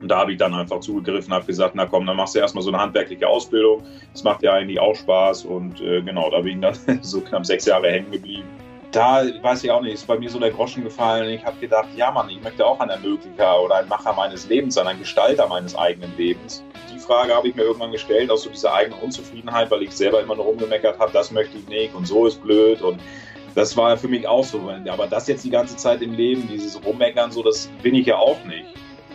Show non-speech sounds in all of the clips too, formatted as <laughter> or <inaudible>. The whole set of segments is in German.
Und da habe ich dann einfach zugegriffen, habe gesagt, na komm, dann machst du erstmal so eine handwerkliche Ausbildung. Das macht ja eigentlich auch Spaß und äh, genau, da bin ich dann <laughs> so knapp sechs Jahre hängen geblieben. Da weiß ich auch nicht, ist bei mir so der Groschen gefallen. Ich habe gedacht, ja Mann, ich möchte auch ein Ermöglicher oder ein Macher meines Lebens sein, ein Gestalter meines eigenen Lebens. Die Frage habe ich mir irgendwann gestellt, aus so dieser eigenen Unzufriedenheit, weil ich selber immer nur rumgemeckert habe, das möchte ich nicht und so ist blöd und das war für mich auch so. Aber das jetzt die ganze Zeit im Leben, dieses Rummeckern, so, das bin ich ja auch nicht.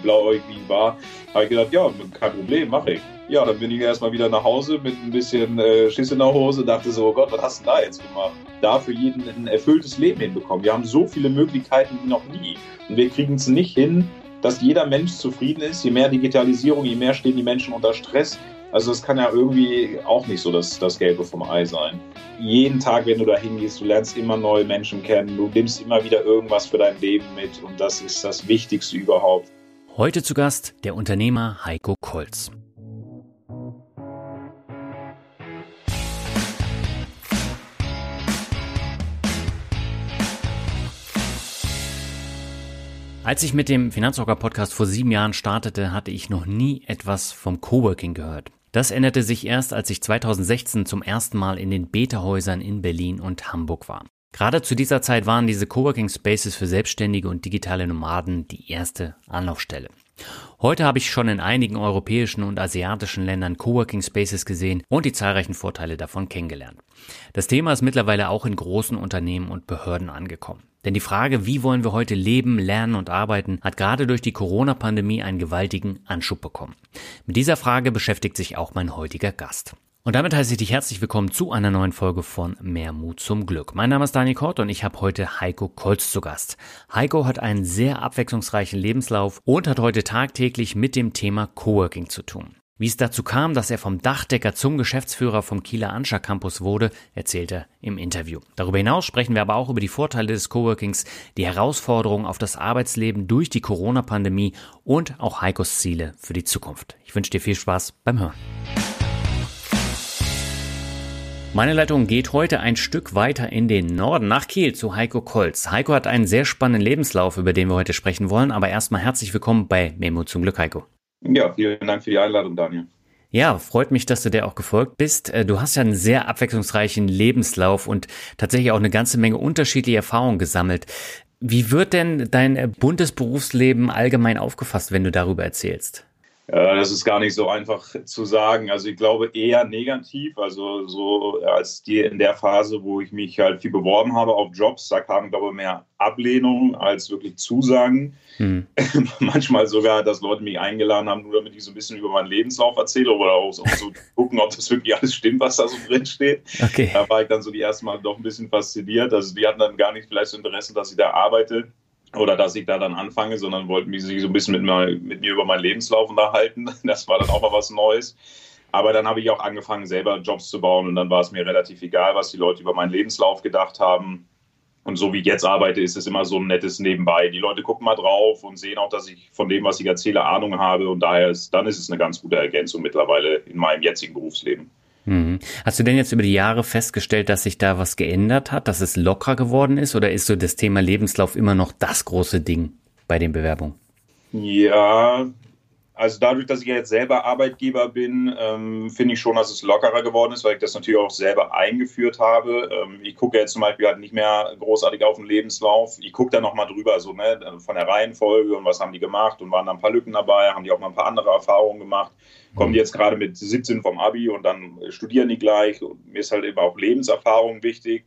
Blauäugig war, habe ich gedacht, ja, kein Problem, mache ich. Ja, dann bin ich erstmal wieder nach Hause mit ein bisschen äh, Schiss in der Hose, dachte so, oh Gott, was hast du da jetzt gemacht? Da für jeden ein erfülltes Leben hinbekommen. Wir haben so viele Möglichkeiten wie noch nie. Und wir kriegen es nicht hin, dass jeder Mensch zufrieden ist. Je mehr Digitalisierung, je mehr stehen die Menschen unter Stress. Also das kann ja irgendwie auch nicht so das, das Gelbe vom Ei sein. Jeden Tag, wenn du da hingehst, du lernst immer neue Menschen kennen, du nimmst immer wieder irgendwas für dein Leben mit und das ist das Wichtigste überhaupt. Heute zu Gast der Unternehmer Heiko Kolz. Als ich mit dem Finanzrocker Podcast vor sieben Jahren startete, hatte ich noch nie etwas vom Coworking gehört. Das änderte sich erst, als ich 2016 zum ersten Mal in den Beta-Häusern in Berlin und Hamburg war. Gerade zu dieser Zeit waren diese Coworking Spaces für Selbstständige und digitale Nomaden die erste Anlaufstelle. Heute habe ich schon in einigen europäischen und asiatischen Ländern Coworking Spaces gesehen und die zahlreichen Vorteile davon kennengelernt. Das Thema ist mittlerweile auch in großen Unternehmen und Behörden angekommen. Denn die Frage, wie wollen wir heute leben, lernen und arbeiten, hat gerade durch die Corona-Pandemie einen gewaltigen Anschub bekommen. Mit dieser Frage beschäftigt sich auch mein heutiger Gast. Und damit heiße ich dich herzlich willkommen zu einer neuen Folge von Mehr Mut zum Glück. Mein Name ist Daniel Kort und ich habe heute Heiko Kolz zu Gast. Heiko hat einen sehr abwechslungsreichen Lebenslauf und hat heute tagtäglich mit dem Thema Coworking zu tun. Wie es dazu kam, dass er vom Dachdecker zum Geschäftsführer vom Kieler Anscher Campus wurde, erzählt er im Interview. Darüber hinaus sprechen wir aber auch über die Vorteile des Coworkings, die Herausforderungen auf das Arbeitsleben durch die Corona-Pandemie und auch Heikos Ziele für die Zukunft. Ich wünsche dir viel Spaß beim Hören. Meine Leitung geht heute ein Stück weiter in den Norden nach Kiel zu Heiko Kolz. Heiko hat einen sehr spannenden Lebenslauf, über den wir heute sprechen wollen, aber erstmal herzlich willkommen bei Memo zum Glück, Heiko. Ja, vielen Dank für die Einladung, Daniel. Ja, freut mich, dass du der auch gefolgt bist. Äh, du hast ja einen sehr abwechslungsreichen Lebenslauf und tatsächlich auch eine ganze Menge unterschiedliche Erfahrungen gesammelt. Wie wird denn dein buntes Berufsleben allgemein aufgefasst, wenn du darüber erzählst? Äh, das ist gar nicht so einfach zu sagen. Also ich glaube eher negativ. Also so als die in der Phase, wo ich mich halt viel beworben habe auf Jobs, da kamen glaube ich mehr Ablehnungen als wirklich Zusagen. Hm. <laughs> Manchmal sogar, dass Leute mich eingeladen haben, nur damit ich so ein bisschen über meinen Lebenslauf erzähle oder auch so, so gucken, ob das wirklich alles stimmt, was da so drin steht. Okay. Da war ich dann so die ersten Mal doch ein bisschen fasziniert. Also die hatten dann gar nicht vielleicht so Interesse, dass ich da arbeite oder dass ich da dann anfange, sondern wollten sich so ein bisschen mit, mir, mit mir über meinen Lebenslauf unterhalten. <laughs> Das war dann auch mal was Neues. Aber dann habe ich auch angefangen, selber Jobs zu bauen und dann war es mir relativ egal, was die Leute über meinen Lebenslauf gedacht haben. Und so wie ich jetzt arbeite, ist es immer so ein nettes Nebenbei. Die Leute gucken mal drauf und sehen auch, dass ich von dem, was ich erzähle, Ahnung habe. Und daher ist, dann ist es eine ganz gute Ergänzung mittlerweile in meinem jetzigen Berufsleben. Mhm. Hast du denn jetzt über die Jahre festgestellt, dass sich da was geändert hat, dass es lockerer geworden ist oder ist so das Thema Lebenslauf immer noch das große Ding bei den Bewerbungen? Ja, also dadurch, dass ich jetzt selber Arbeitgeber bin, ähm, finde ich schon, dass es lockerer geworden ist, weil ich das natürlich auch selber eingeführt habe. Ähm, ich gucke jetzt zum Beispiel halt nicht mehr großartig auf den Lebenslauf. Ich gucke da nochmal drüber, so ne, von der Reihenfolge und was haben die gemacht und waren da ein paar Lücken dabei, haben die auch mal ein paar andere Erfahrungen gemacht. Kommen die jetzt gerade mit 17 vom Abi und dann studieren die gleich. Und mir ist halt eben auch Lebenserfahrung wichtig.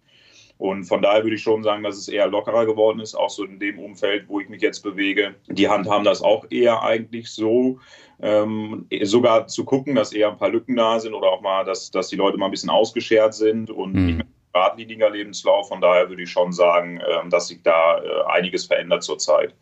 Und von daher würde ich schon sagen, dass es eher lockerer geworden ist, auch so in dem Umfeld, wo ich mich jetzt bewege. Die Hand haben das auch eher eigentlich so, ähm, sogar zu gucken, dass eher ein paar Lücken da sind oder auch mal, dass, dass die Leute mal ein bisschen ausgeschert sind und mhm. nicht mehr geradliniger Lebenslauf. Von daher würde ich schon sagen, ähm, dass sich da äh, einiges verändert zurzeit.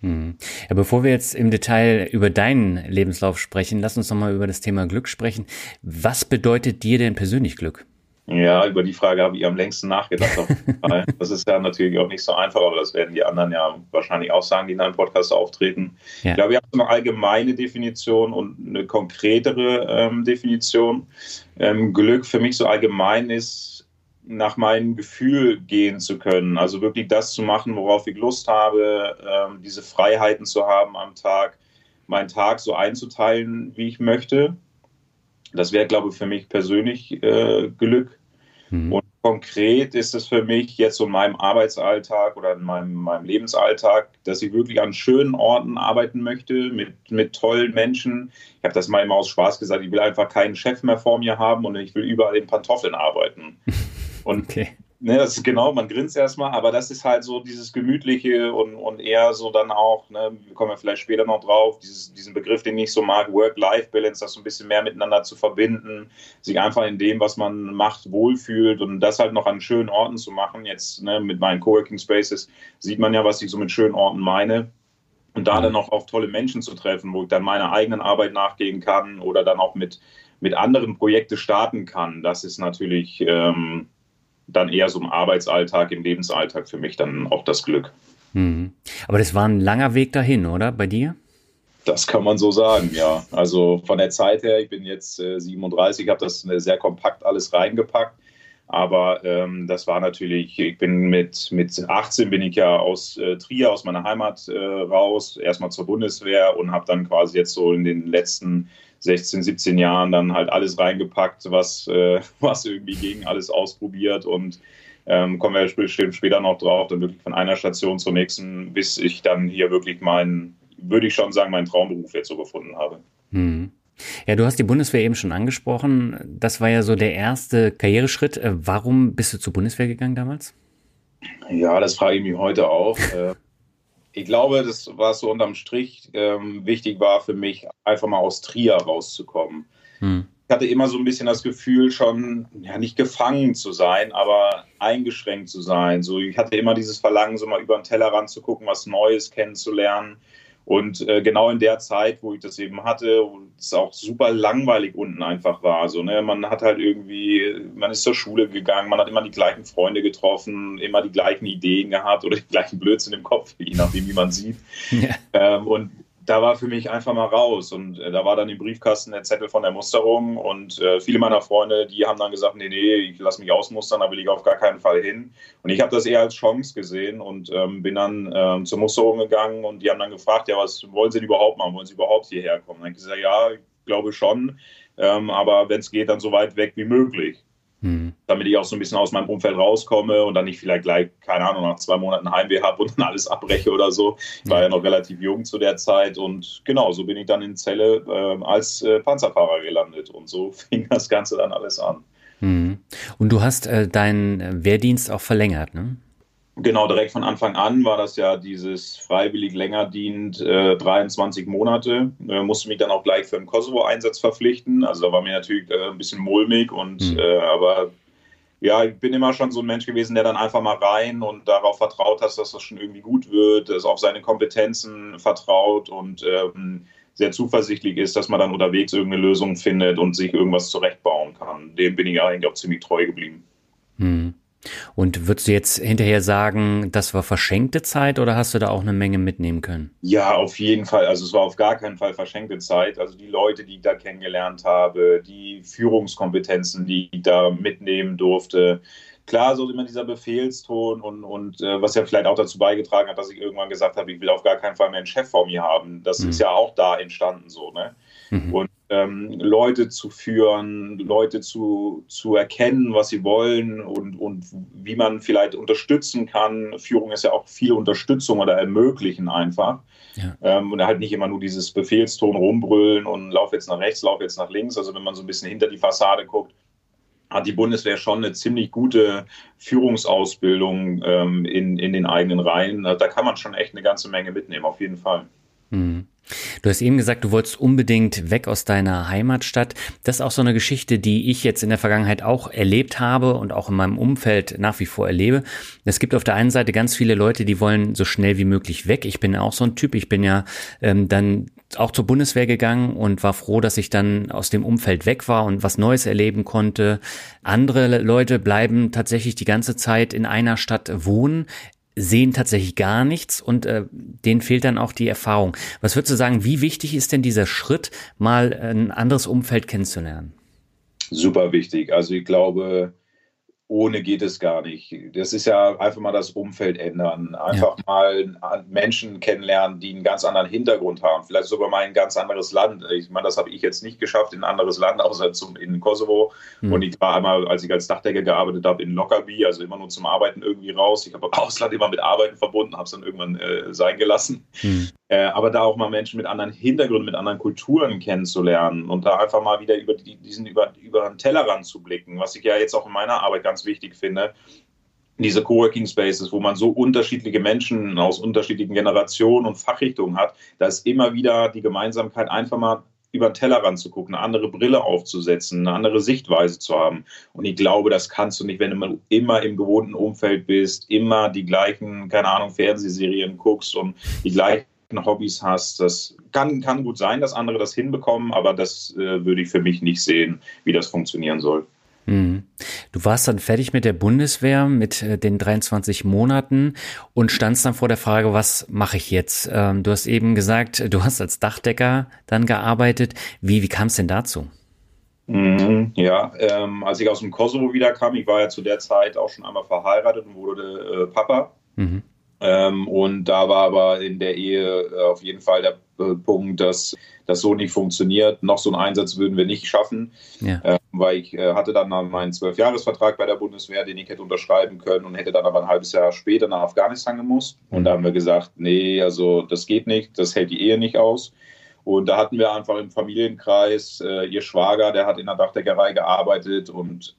Hm. Ja, bevor wir jetzt im Detail über deinen Lebenslauf sprechen, lass uns nochmal über das Thema Glück sprechen. Was bedeutet dir denn persönlich Glück? Ja, über die Frage habe ich am längsten nachgedacht. <laughs> das ist ja natürlich auch nicht so einfach, aber das werden die anderen ja wahrscheinlich auch sagen, die in einem Podcast auftreten. Ja. Ich glaube, wir haben eine allgemeine Definition und eine konkretere ähm, Definition. Ähm, Glück für mich so allgemein ist, nach meinem Gefühl gehen zu können. Also wirklich das zu machen, worauf ich Lust habe, ähm, diese Freiheiten zu haben am Tag, meinen Tag so einzuteilen, wie ich möchte. Das wäre, glaube ich, für mich persönlich äh, Glück. Mhm. Und konkret ist es für mich jetzt so in meinem Arbeitsalltag oder in meinem, meinem Lebensalltag, dass ich wirklich an schönen Orten arbeiten möchte, mit, mit tollen Menschen. Ich habe das mal immer aus Spaß gesagt, ich will einfach keinen Chef mehr vor mir haben und ich will überall in Pantoffeln arbeiten. <laughs> Und okay. Ne, das ist genau, man grinst erstmal, aber das ist halt so dieses Gemütliche und, und eher so dann auch, ne, wir kommen ja vielleicht später noch drauf, dieses, diesen Begriff, den ich so mag, Work-Life-Balance, das so ein bisschen mehr miteinander zu verbinden, sich einfach in dem, was man macht, wohlfühlt und das halt noch an schönen Orten zu machen. Jetzt ne, mit meinen Coworking Spaces sieht man ja, was ich so mit schönen Orten meine. Und da dann noch auf tolle Menschen zu treffen, wo ich dann meiner eigenen Arbeit nachgehen kann oder dann auch mit, mit anderen Projekten starten kann, das ist natürlich ähm, dann eher so im Arbeitsalltag, im Lebensalltag für mich dann auch das Glück. Mhm. Aber das war ein langer Weg dahin, oder? Bei dir? Das kann man so sagen, ja. Also von der Zeit her, ich bin jetzt äh, 37, habe das äh, sehr kompakt alles reingepackt. Aber ähm, das war natürlich, ich bin mit, mit 18 bin ich ja aus äh, Trier, aus meiner Heimat äh, raus, erstmal zur Bundeswehr und habe dann quasi jetzt so in den letzten 16, 17 Jahren dann halt alles reingepackt, was, äh, <laughs> was irgendwie ging, alles ausprobiert und ähm, kommen wir bestimmt später noch drauf, dann wirklich von einer Station zur nächsten, bis ich dann hier wirklich meinen, würde ich schon sagen, meinen Traumberuf jetzt so gefunden habe. Hm. Ja, du hast die Bundeswehr eben schon angesprochen. Das war ja so der erste Karriereschritt. Äh, warum bist du zur Bundeswehr gegangen damals? Ja, das frage ich mich heute auch. Ich glaube, das, was so unterm Strich ähm, wichtig war für mich, einfach mal aus Trier rauszukommen. Hm. Ich hatte immer so ein bisschen das Gefühl, schon ja nicht gefangen zu sein, aber eingeschränkt zu sein. So, ich hatte immer dieses Verlangen, so mal über den Tellerrand zu gucken, was Neues kennenzulernen. Und äh, genau in der Zeit, wo ich das eben hatte, wo es auch super langweilig unten einfach war. Also, ne, man hat halt irgendwie, man ist zur Schule gegangen, man hat immer die gleichen Freunde getroffen, immer die gleichen Ideen gehabt oder die gleichen Blödsinn im Kopf, je nachdem, wie man sieht. Ja. Ähm, und da war für mich einfach mal raus. Und äh, da war dann im Briefkasten der Zettel von der Musterung. Und äh, viele meiner Freunde, die haben dann gesagt, nee, nee, ich lasse mich ausmustern, da will ich auf gar keinen Fall hin. Und ich habe das eher als Chance gesehen und ähm, bin dann ähm, zur Musterung gegangen und die haben dann gefragt, ja, was wollen Sie denn überhaupt machen? Wollen Sie überhaupt hierher kommen? dann habe ich gesagt, ja, ich glaube schon. Ähm, aber wenn es geht, dann so weit weg wie möglich. Mhm. Damit ich auch so ein bisschen aus meinem Umfeld rauskomme und dann nicht vielleicht gleich, keine Ahnung, nach zwei Monaten Heimweh habe und <laughs> dann alles abbreche oder so. Ich war ja noch relativ jung zu der Zeit und genau, so bin ich dann in Celle äh, als äh, Panzerfahrer gelandet und so <laughs> fing das Ganze dann alles an. Mhm. Und du hast äh, deinen Wehrdienst auch verlängert, ne? Genau, direkt von Anfang an war das ja dieses freiwillig länger dient, äh, 23 Monate. Äh, musste mich dann auch gleich für den Kosovo-Einsatz verpflichten. Also da war mir natürlich äh, ein bisschen mulmig und mhm. aber ja, ich bin immer schon so ein Mensch gewesen, der dann einfach mal rein und darauf vertraut hat, dass das schon irgendwie gut wird, dass auf seine Kompetenzen vertraut und ähm, sehr zuversichtlich ist, dass man dann unterwegs irgendeine Lösung findet und sich irgendwas zurechtbauen kann. Dem bin ich eigentlich auch ziemlich treu geblieben. Mhm. Und würdest du jetzt hinterher sagen, das war verschenkte Zeit oder hast du da auch eine Menge mitnehmen können? Ja, auf jeden Fall. Also es war auf gar keinen Fall verschenkte Zeit. Also die Leute, die ich da kennengelernt habe, die Führungskompetenzen, die ich da mitnehmen durfte. Klar, so immer dieser Befehlston und, und äh, was ja vielleicht auch dazu beigetragen hat, dass ich irgendwann gesagt habe, ich will auf gar keinen Fall mehr einen Chef vor mir haben. Das mhm. ist ja auch da entstanden so. Ne? Mhm. Und ähm, Leute zu führen, Leute zu, zu erkennen, was sie wollen und, und wie man vielleicht unterstützen kann. Führung ist ja auch viel Unterstützung oder ermöglichen einfach. Ja. Ähm, und halt nicht immer nur dieses Befehlston rumbrüllen und lauf jetzt nach rechts, lauf jetzt nach links. Also wenn man so ein bisschen hinter die Fassade guckt, hat die Bundeswehr schon eine ziemlich gute Führungsausbildung ähm, in, in den eigenen Reihen. Da kann man schon echt eine ganze Menge mitnehmen, auf jeden Fall. Mhm. Du hast eben gesagt, du wolltest unbedingt weg aus deiner Heimatstadt. Das ist auch so eine Geschichte, die ich jetzt in der Vergangenheit auch erlebt habe und auch in meinem Umfeld nach wie vor erlebe. Es gibt auf der einen Seite ganz viele Leute, die wollen so schnell wie möglich weg. Ich bin auch so ein Typ. Ich bin ja ähm, dann auch zur Bundeswehr gegangen und war froh, dass ich dann aus dem Umfeld weg war und was Neues erleben konnte. Andere Leute bleiben tatsächlich die ganze Zeit in einer Stadt wohnen, sehen tatsächlich gar nichts und äh, denen fehlt dann auch die Erfahrung. Was würdest du sagen, wie wichtig ist denn dieser Schritt, mal ein anderes Umfeld kennenzulernen? Super wichtig. Also ich glaube, ohne geht es gar nicht. Das ist ja einfach mal das Umfeld ändern. Einfach ja. mal Menschen kennenlernen, die einen ganz anderen Hintergrund haben. Vielleicht sogar mal ein ganz anderes Land. Ich meine, das habe ich jetzt nicht geschafft in ein anderes Land, außer zum, in Kosovo. Mhm. Und ich war einmal, als ich als Dachdecker gearbeitet habe, in Lockerbie, also immer nur zum Arbeiten irgendwie raus. Ich habe Ausland immer mit Arbeiten verbunden, habe es dann irgendwann äh, sein gelassen. Mhm. Äh, aber da auch mal Menschen mit anderen Hintergründen, mit anderen Kulturen kennenzulernen und da einfach mal wieder über die, diesen über, über den Tellerrand zu blicken, was ich ja jetzt auch in meiner Arbeit ganz wichtig finde. Diese Coworking Spaces, wo man so unterschiedliche Menschen aus unterschiedlichen Generationen und Fachrichtungen hat, da ist immer wieder die Gemeinsamkeit, einfach mal über den Tellerrand zu gucken, eine andere Brille aufzusetzen, eine andere Sichtweise zu haben. Und ich glaube, das kannst du nicht, wenn du immer im gewohnten Umfeld bist, immer die gleichen, keine Ahnung, Fernsehserien guckst und die gleichen Hobbys hast. Das kann, kann gut sein, dass andere das hinbekommen, aber das äh, würde ich für mich nicht sehen, wie das funktionieren soll. Mhm. Du warst dann fertig mit der Bundeswehr mit äh, den 23 Monaten und standst dann vor der Frage, was mache ich jetzt? Ähm, du hast eben gesagt, du hast als Dachdecker dann gearbeitet. Wie, wie kam es denn dazu? Mhm, ja, ähm, als ich aus dem Kosovo wiederkam, ich war ja zu der Zeit auch schon einmal verheiratet und wurde äh, Papa. Mhm. Ähm, und da war aber in der Ehe äh, auf jeden Fall der äh, Punkt, dass das so nicht funktioniert. Noch so einen Einsatz würden wir nicht schaffen, ja. äh, weil ich äh, hatte dann meinen Zwölfjahresvertrag bei der Bundeswehr, den ich hätte unterschreiben können und hätte dann aber ein halbes Jahr später nach Afghanistan gemusst. Und mhm. da haben wir gesagt, nee, also das geht nicht, das hält die Ehe nicht aus. Und da hatten wir einfach im Familienkreis, äh, ihr Schwager, der hat in der Dachdeckerei gearbeitet und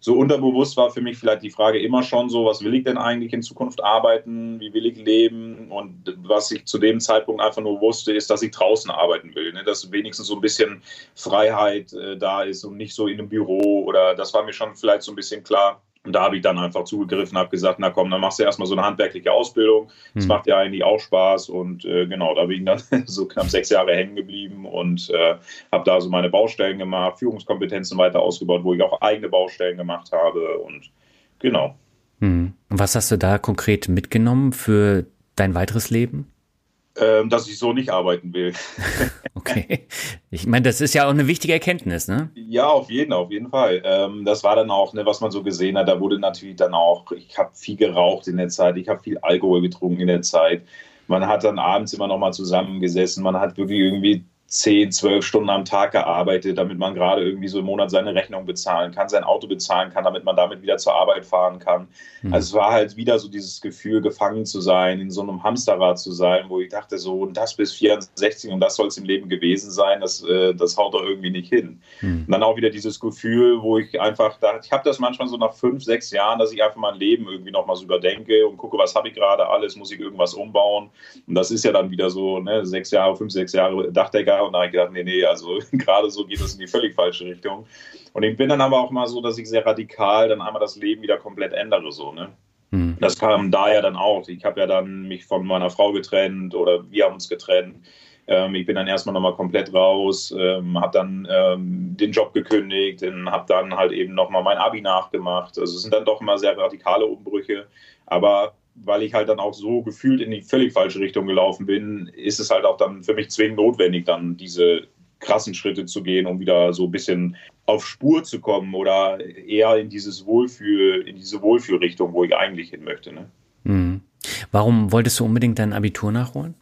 so unterbewusst war für mich vielleicht die Frage immer schon so, was will ich denn eigentlich in Zukunft arbeiten, wie will ich leben und was ich zu dem Zeitpunkt einfach nur wusste, ist, dass ich draußen arbeiten will, ne? dass wenigstens so ein bisschen Freiheit äh, da ist und nicht so in einem Büro oder das war mir schon vielleicht so ein bisschen klar. Und da habe ich dann einfach zugegriffen, habe gesagt, na komm, dann machst du erstmal so eine handwerkliche Ausbildung. Das mhm. macht ja eigentlich auch Spaß. Und äh, genau, da bin ich dann <laughs> so knapp sechs Jahre hängen geblieben und äh, habe da so meine Baustellen gemacht, Führungskompetenzen weiter ausgebaut, wo ich auch eigene Baustellen gemacht habe. Und genau. Mhm. Was hast du da konkret mitgenommen für dein weiteres Leben? Ähm, dass ich so nicht arbeiten will. <laughs> okay. Ich meine, das ist ja auch eine wichtige Erkenntnis, ne? Ja, auf jeden, auf jeden Fall. Ähm, das war dann auch, ne, was man so gesehen hat, da wurde natürlich dann auch, ich habe viel geraucht in der Zeit, ich habe viel Alkohol getrunken in der Zeit. Man hat dann abends immer noch mal zusammengesessen, man hat wirklich irgendwie 10, 12 Stunden am Tag gearbeitet, damit man gerade irgendwie so im Monat seine Rechnung bezahlen kann, sein Auto bezahlen kann, damit man damit wieder zur Arbeit fahren kann. Mhm. Also es war halt wieder so dieses Gefühl, gefangen zu sein, in so einem Hamsterrad zu sein, wo ich dachte so, und das bis 64 und das soll es im Leben gewesen sein, das, äh, das haut doch irgendwie nicht hin. Mhm. Und dann auch wieder dieses Gefühl, wo ich einfach dachte, ich habe das manchmal so nach fünf, sechs Jahren, dass ich einfach mein Leben irgendwie nochmal so überdenke und gucke, was habe ich gerade alles, muss ich irgendwas umbauen. Und das ist ja dann wieder so, ne, sechs Jahre, fünf, sechs Jahre Dachdecker und da habe ich gedacht, nee, nee, also <laughs> gerade so geht es in die völlig falsche Richtung. Und ich bin dann aber auch mal so, dass ich sehr radikal dann einmal das Leben wieder komplett ändere, so, ne? Mhm. Das kam da ja dann auch. Ich habe ja dann mich von meiner Frau getrennt oder wir haben uns getrennt. Ähm, ich bin dann erstmal nochmal komplett raus, ähm, habe dann ähm, den Job gekündigt, habe dann halt eben nochmal mein Abi nachgemacht. Also es sind dann doch immer sehr radikale Umbrüche. Aber weil ich halt dann auch so gefühlt in die völlig falsche Richtung gelaufen bin, ist es halt auch dann für mich zwingend notwendig, dann diese krassen Schritte zu gehen, um wieder so ein bisschen auf Spur zu kommen oder eher in dieses Wohlfühl, in diese Wohlfühlrichtung, wo ich eigentlich hin möchte. Ne? Mhm. Warum wolltest du unbedingt dein Abitur nachholen?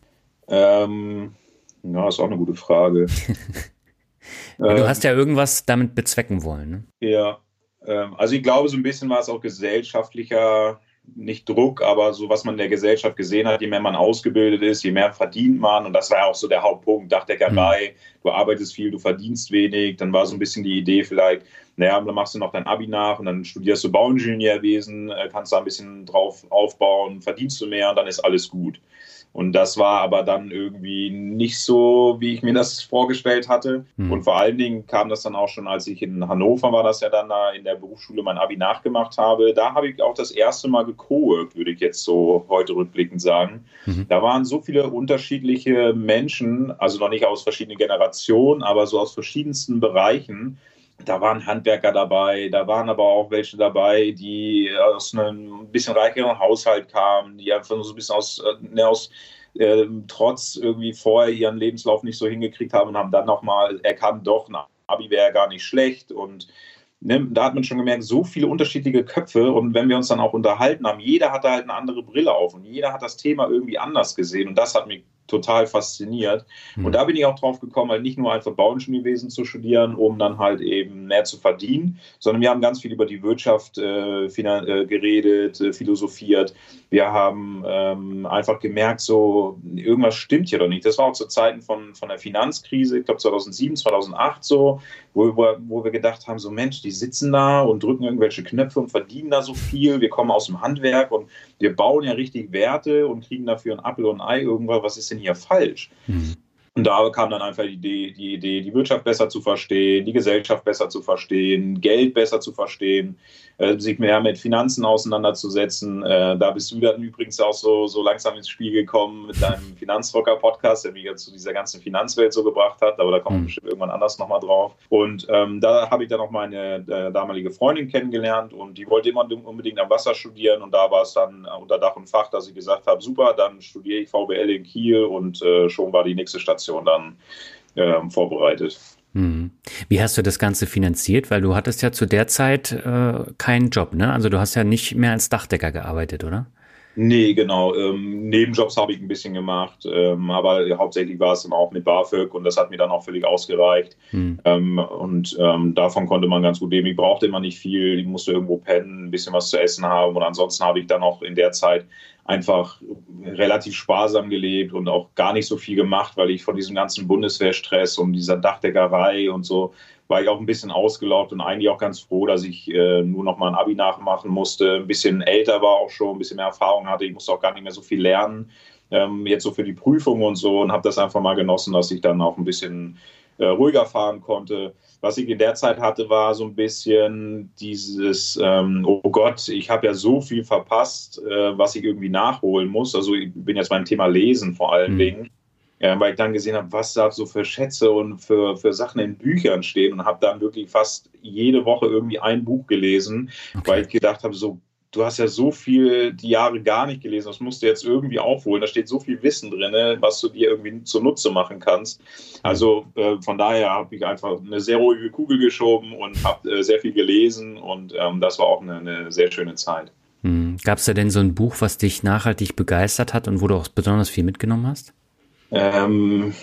Ähm, ja, ist auch eine gute Frage. <laughs> du ähm, hast ja irgendwas damit bezwecken wollen. Ne? Ja, ähm, also ich glaube, so ein bisschen war es auch gesellschaftlicher nicht Druck, aber so was man in der Gesellschaft gesehen hat, je mehr man ausgebildet ist, je mehr verdient man. Und das war ja auch so der Hauptpunkt, Dachdeckerei, mhm. du arbeitest viel, du verdienst wenig. Dann war so ein bisschen die Idee vielleicht, naja, dann machst du noch dein Abi nach und dann studierst du Bauingenieurwesen, äh, kannst da ein bisschen drauf aufbauen, verdienst du mehr und dann ist alles gut. Und das war aber dann irgendwie nicht so, wie ich mir das vorgestellt hatte. Mhm. Und vor allen Dingen kam das dann auch schon, als ich in Hannover war, das ja dann da in der Berufsschule mein Abi nachgemacht habe. Da habe ich auch das erste Mal gecoworkt, würde ich jetzt so heute rückblickend sagen. Mhm. Da waren so viele unterschiedliche Menschen, also noch nicht aus verschiedenen Generationen, aber so aus verschiedensten Bereichen da waren Handwerker dabei, da waren aber auch welche dabei, die aus einem bisschen reicheren Haushalt kamen, die einfach nur so ein bisschen aus, äh, ne, aus äh, trotz irgendwie vorher ihren Lebenslauf nicht so hingekriegt haben und haben dann nochmal erkannt, doch, ein Abi wäre gar nicht schlecht. Und ne, da hat man schon gemerkt, so viele unterschiedliche Köpfe. Und wenn wir uns dann auch unterhalten haben, jeder hatte halt eine andere Brille auf und jeder hat das Thema irgendwie anders gesehen. Und das hat mich total fasziniert. Mhm. Und da bin ich auch drauf gekommen, halt nicht nur einfach Bauingenieurwesen zu studieren, um dann halt eben mehr zu verdienen, sondern wir haben ganz viel über die Wirtschaft äh, äh, geredet, äh, philosophiert. Wir haben ähm, einfach gemerkt, so irgendwas stimmt hier doch nicht. Das war auch zu Zeiten von, von der Finanzkrise, ich glaube 2007, 2008 so, wo, wo, wo wir gedacht haben, so Mensch, die sitzen da und drücken irgendwelche Knöpfe und verdienen da so viel. Wir kommen aus dem Handwerk und wir bauen ja richtig Werte und kriegen dafür ein Apfel und ein Ei irgendwas. Was ist denn hier falsch? Mhm. Und da kam dann einfach die Idee, die Idee, die Wirtschaft besser zu verstehen, die Gesellschaft besser zu verstehen, Geld besser zu verstehen, äh, sich mehr mit Finanzen auseinanderzusetzen. Äh, da bist du dann übrigens auch so, so langsam ins Spiel gekommen mit deinem <laughs> Finanzrocker-Podcast, der mich jetzt zu dieser ganzen Finanzwelt so gebracht hat. Aber da kommen wir mhm. bestimmt irgendwann anders nochmal drauf. Und ähm, da habe ich dann auch meine äh, damalige Freundin kennengelernt und die wollte immer unbedingt am Wasser studieren. Und da war es dann unter Dach und Fach, dass ich gesagt habe: super, dann studiere ich VWL in Kiel und äh, schon war die nächste Station dann ähm, vorbereitet. Mhm. Wie hast du das Ganze finanziert? Weil du hattest ja zu der Zeit äh, keinen Job, ne? Also du hast ja nicht mehr als Dachdecker gearbeitet, oder? Nee, genau. Ähm, Nebenjobs habe ich ein bisschen gemacht, ähm, aber hauptsächlich war es dann auch mit BAföG und das hat mir dann auch völlig ausgereicht. Hm. Ähm, und ähm, davon konnte man ganz gut leben. Ich brauchte immer nicht viel, ich musste irgendwo pennen, ein bisschen was zu essen haben und ansonsten habe ich dann auch in der Zeit einfach relativ sparsam gelebt und auch gar nicht so viel gemacht, weil ich von diesem ganzen Bundeswehrstress und dieser Dachdeckerei und so war ich auch ein bisschen ausgelaugt und eigentlich auch ganz froh, dass ich äh, nur noch mal ein Abi nachmachen musste, ein bisschen älter war auch schon, ein bisschen mehr Erfahrung hatte. Ich musste auch gar nicht mehr so viel lernen, ähm, jetzt so für die Prüfung und so und habe das einfach mal genossen, dass ich dann auch ein bisschen äh, ruhiger fahren konnte. Was ich in der Zeit hatte, war so ein bisschen dieses, ähm, oh Gott, ich habe ja so viel verpasst, äh, was ich irgendwie nachholen muss. Also ich bin jetzt beim Thema Lesen vor allen mhm. Dingen. Ja, weil ich dann gesehen habe, was da so für Schätze und für, für Sachen in Büchern stehen und habe dann wirklich fast jede Woche irgendwie ein Buch gelesen, okay. weil ich gedacht habe, so du hast ja so viel die Jahre gar nicht gelesen, das musst du jetzt irgendwie aufholen. Da steht so viel Wissen drin, was du dir irgendwie zunutze machen kannst. Also äh, von daher habe ich einfach eine sehr ruhige Kugel geschoben und habe äh, sehr viel gelesen und ähm, das war auch eine, eine sehr schöne Zeit. Hm. Gab es da denn so ein Buch, was dich nachhaltig begeistert hat und wo du auch besonders viel mitgenommen hast? Ähm,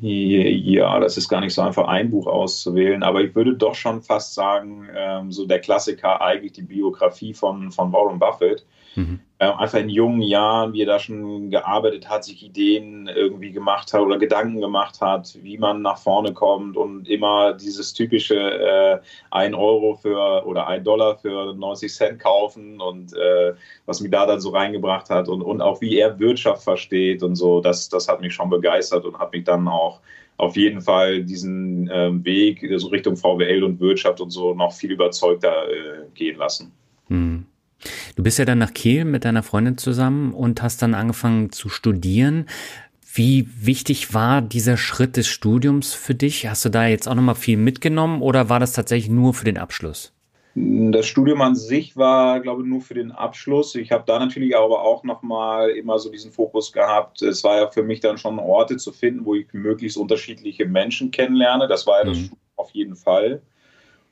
ja, das ist gar nicht so einfach, ein Buch auszuwählen, aber ich würde doch schon fast sagen, ähm, so der Klassiker eigentlich die Biografie von, von Warren Buffett. Mhm. Äh, einfach in jungen Jahren, wie er da schon gearbeitet hat, sich Ideen irgendwie gemacht hat oder Gedanken gemacht hat, wie man nach vorne kommt und immer dieses typische äh, 1 Euro für oder 1 Dollar für 90 Cent kaufen und äh, was mich da dann so reingebracht hat und, und auch wie er Wirtschaft versteht und so, das, das hat mich schon begeistert und hat mich dann auch auf jeden Fall diesen äh, Weg so Richtung VWL und Wirtschaft und so noch viel überzeugter äh, gehen lassen. Mhm. Du bist ja dann nach Kiel mit deiner Freundin zusammen und hast dann angefangen zu studieren. Wie wichtig war dieser Schritt des Studiums für dich? Hast du da jetzt auch nochmal viel mitgenommen oder war das tatsächlich nur für den Abschluss? Das Studium an sich war, glaube ich, nur für den Abschluss. Ich habe da natürlich aber auch nochmal immer so diesen Fokus gehabt. Es war ja für mich dann schon Orte zu finden, wo ich möglichst unterschiedliche Menschen kennenlerne. Das war ja das mhm. Studium auf jeden Fall.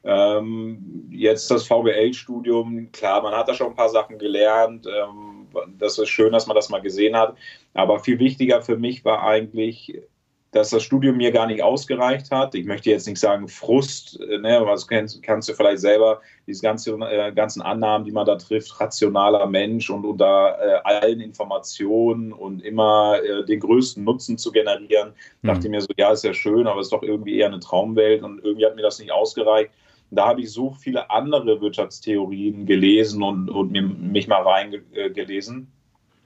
Ähm, jetzt das VWL-Studium, klar, man hat da schon ein paar Sachen gelernt. Ähm, das ist schön, dass man das mal gesehen hat. Aber viel wichtiger für mich war eigentlich, dass das Studium mir gar nicht ausgereicht hat. Ich möchte jetzt nicht sagen Frust, äh, ne, was kennst, kannst du vielleicht selber, diese ganze, äh, ganzen Annahmen, die man da trifft, rationaler Mensch und unter äh, allen Informationen und immer äh, den größten Nutzen zu generieren, mhm. dachte ich mir so, ja, ist ja schön, aber es ist doch irgendwie eher eine Traumwelt und irgendwie hat mir das nicht ausgereicht da habe ich so viele andere Wirtschaftstheorien gelesen und, und mir, mich mal reingelesen.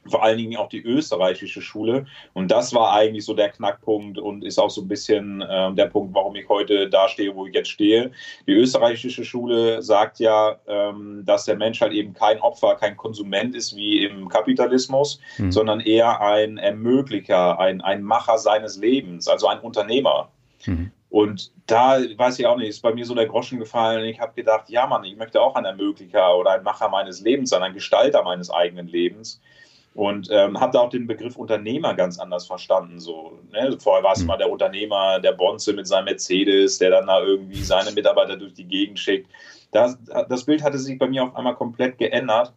vor allen Dingen auch die österreichische Schule. Und das war eigentlich so der Knackpunkt und ist auch so ein bisschen äh, der Punkt, warum ich heute da stehe, wo ich jetzt stehe. Die österreichische Schule sagt ja, ähm, dass der Mensch halt eben kein Opfer, kein Konsument ist wie im Kapitalismus, mhm. sondern eher ein Ermöglicher, ein, ein Macher seines Lebens, also ein Unternehmer. Mhm. Und da weiß ich auch nicht, ist bei mir so der Groschen gefallen. Ich habe gedacht, ja Mann, ich möchte auch ein Ermöglicher oder ein Macher meines Lebens sein, ein Gestalter meines eigenen Lebens. Und ähm, habe da auch den Begriff Unternehmer ganz anders verstanden. So, ne? Vorher war es mhm. mal der Unternehmer, der Bonze mit seinem Mercedes, der dann da irgendwie seine Mitarbeiter durch die Gegend schickt. Das, das Bild hatte sich bei mir auf einmal komplett geändert.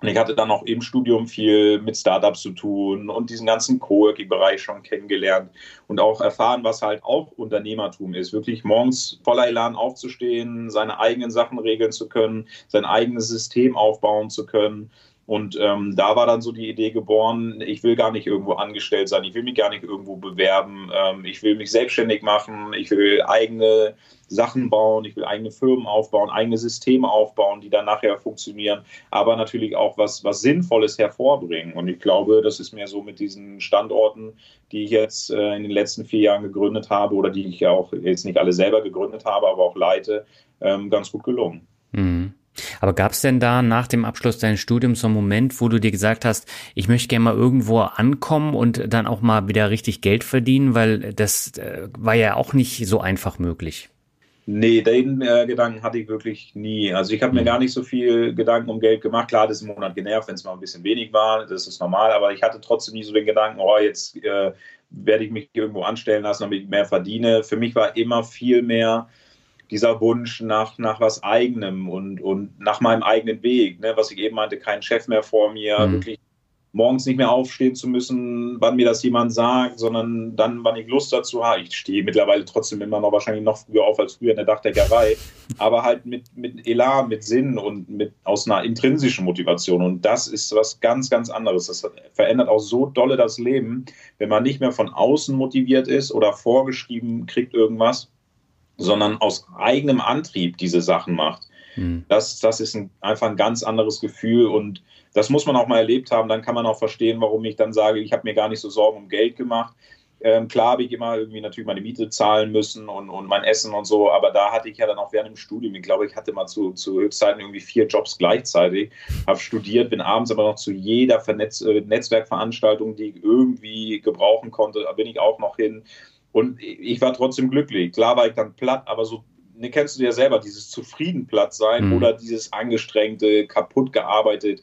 Und ich hatte dann auch im Studium viel mit Startups zu tun und diesen ganzen Coworking-Bereich schon kennengelernt und auch erfahren, was halt auch Unternehmertum ist. Wirklich morgens voller Elan aufzustehen, seine eigenen Sachen regeln zu können, sein eigenes System aufbauen zu können und ähm, da war dann so die Idee geboren, ich will gar nicht irgendwo angestellt sein, ich will mich gar nicht irgendwo bewerben, ähm, ich will mich selbstständig machen, ich will eigene Sachen bauen, ich will eigene Firmen aufbauen, eigene Systeme aufbauen, die dann nachher funktionieren, aber natürlich auch was, was Sinnvolles hervorbringen. Und ich glaube, das ist mir so mit diesen Standorten, die ich jetzt äh, in den letzten vier Jahren gegründet habe oder die ich ja auch jetzt nicht alle selber gegründet habe, aber auch leite, ähm, ganz gut gelungen. Mhm. Aber gab es denn da nach dem Abschluss deines Studiums so einen Moment, wo du dir gesagt hast, ich möchte gerne mal irgendwo ankommen und dann auch mal wieder richtig Geld verdienen, weil das äh, war ja auch nicht so einfach möglich. Nee, den äh, Gedanken hatte ich wirklich nie. Also ich habe mir mhm. gar nicht so viel Gedanken um Geld gemacht. Klar, das ist im Monat genervt, wenn es mal ein bisschen wenig war, das ist normal, aber ich hatte trotzdem nie so den Gedanken, oh, jetzt äh, werde ich mich irgendwo anstellen lassen, damit ich mehr verdiene. Für mich war immer viel mehr dieser Wunsch nach, nach was Eigenem und, und nach meinem eigenen Weg, ne? was ich eben meinte, kein Chef mehr vor mir, mhm. wirklich morgens nicht mehr aufstehen zu müssen, wann mir das jemand sagt, sondern dann, wann ich Lust dazu habe. Ich stehe mittlerweile trotzdem immer noch wahrscheinlich noch früher auf als früher in der Dachdeckerei, <laughs> aber halt mit, mit Elan, mit Sinn und mit aus einer intrinsischen Motivation. Und das ist was ganz, ganz anderes. Das verändert auch so dolle das Leben, wenn man nicht mehr von außen motiviert ist oder vorgeschrieben kriegt irgendwas, sondern aus eigenem Antrieb diese Sachen macht. Mhm. Das, das ist ein, einfach ein ganz anderes Gefühl und das muss man auch mal erlebt haben. Dann kann man auch verstehen, warum ich dann sage, ich habe mir gar nicht so Sorgen um Geld gemacht. Ähm, klar habe ich immer irgendwie natürlich meine Miete zahlen müssen und, und mein Essen und so, aber da hatte ich ja dann auch während dem Studium, ich glaube, ich hatte mal zu, zu Höchstzeiten irgendwie vier Jobs gleichzeitig, habe studiert, bin abends aber noch zu jeder Vernetz äh, Netzwerkveranstaltung, die ich irgendwie gebrauchen konnte, da bin ich auch noch hin. Und ich war trotzdem glücklich. Klar war ich dann platt, aber so, ne, kennst du ja selber, dieses zufrieden platt sein mhm. oder dieses angestrengte, kaputt gearbeitet,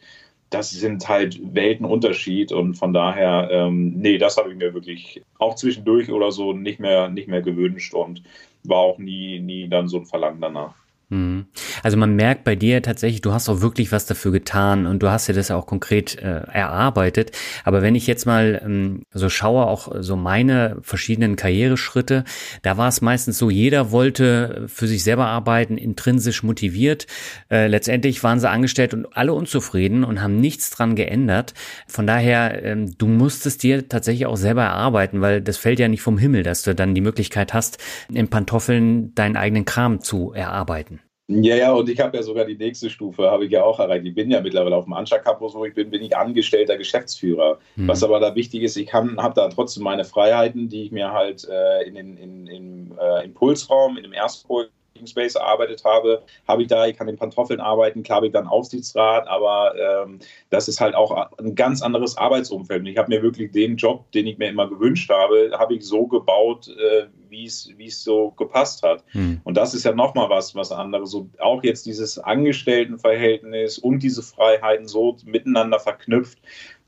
das sind halt Weltenunterschied und von daher, ähm, nee, das habe ich mir wirklich auch zwischendurch oder so nicht mehr, nicht mehr gewünscht und war auch nie, nie dann so ein Verlangen danach. Mhm. Also man merkt bei dir tatsächlich, du hast auch wirklich was dafür getan und du hast dir das auch konkret äh, erarbeitet. Aber wenn ich jetzt mal ähm, so schaue, auch so meine verschiedenen Karriereschritte, da war es meistens so, jeder wollte für sich selber arbeiten, intrinsisch motiviert. Äh, letztendlich waren sie angestellt und alle unzufrieden und haben nichts dran geändert. Von daher, ähm, du musstest dir tatsächlich auch selber erarbeiten, weil das fällt ja nicht vom Himmel, dass du dann die Möglichkeit hast, in Pantoffeln deinen eigenen Kram zu erarbeiten. Ja, ja, und ich habe ja sogar die nächste Stufe, habe ich ja auch erreicht. Ich bin ja mittlerweile auf dem Anscha Campus, wo ich bin, bin ich angestellter Geschäftsführer. Mhm. Was aber da wichtig ist, ich habe da trotzdem meine Freiheiten, die ich mir halt äh, in den in, in, äh, Impulsraum, in dem Space erarbeitet habe, habe ich da, ich kann in Pantoffeln arbeiten, klar habe ich dann Aufsichtsrat, aber ähm, das ist halt auch ein ganz anderes Arbeitsumfeld. Ich habe mir wirklich den Job, den ich mir immer gewünscht habe, habe ich so gebaut, äh, wie es so gepasst hat. Hm. Und das ist ja nochmal was, was anderes. So auch jetzt dieses Angestelltenverhältnis und diese Freiheiten so miteinander verknüpft,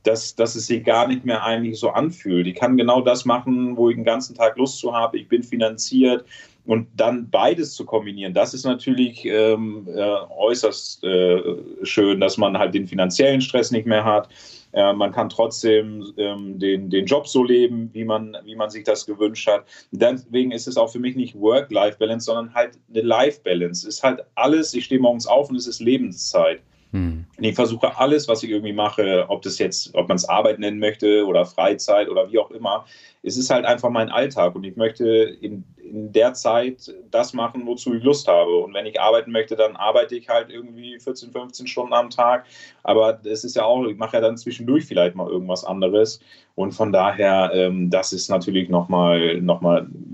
dass, dass es sich gar nicht mehr eigentlich so anfühlt. Ich kann genau das machen, wo ich den ganzen Tag Lust zu habe. Ich bin finanziert, und dann beides zu kombinieren, das ist natürlich ähm, äh, äußerst äh, schön, dass man halt den finanziellen Stress nicht mehr hat. Äh, man kann trotzdem ähm, den, den Job so leben, wie man, wie man sich das gewünscht hat. Deswegen ist es auch für mich nicht Work-Life-Balance, sondern halt eine Life-Balance. Ist halt alles, ich stehe morgens auf und es ist Lebenszeit. Hm. Ich versuche alles, was ich irgendwie mache, ob das jetzt, ob man es Arbeit nennen möchte oder Freizeit oder wie auch immer, es ist halt einfach mein Alltag und ich möchte in, in der Zeit das machen, wozu ich Lust habe. Und wenn ich arbeiten möchte, dann arbeite ich halt irgendwie 14, 15 Stunden am Tag. Aber es ist ja auch, ich mache ja dann zwischendurch vielleicht mal irgendwas anderes. Und von daher, ähm, das ist natürlich nochmal noch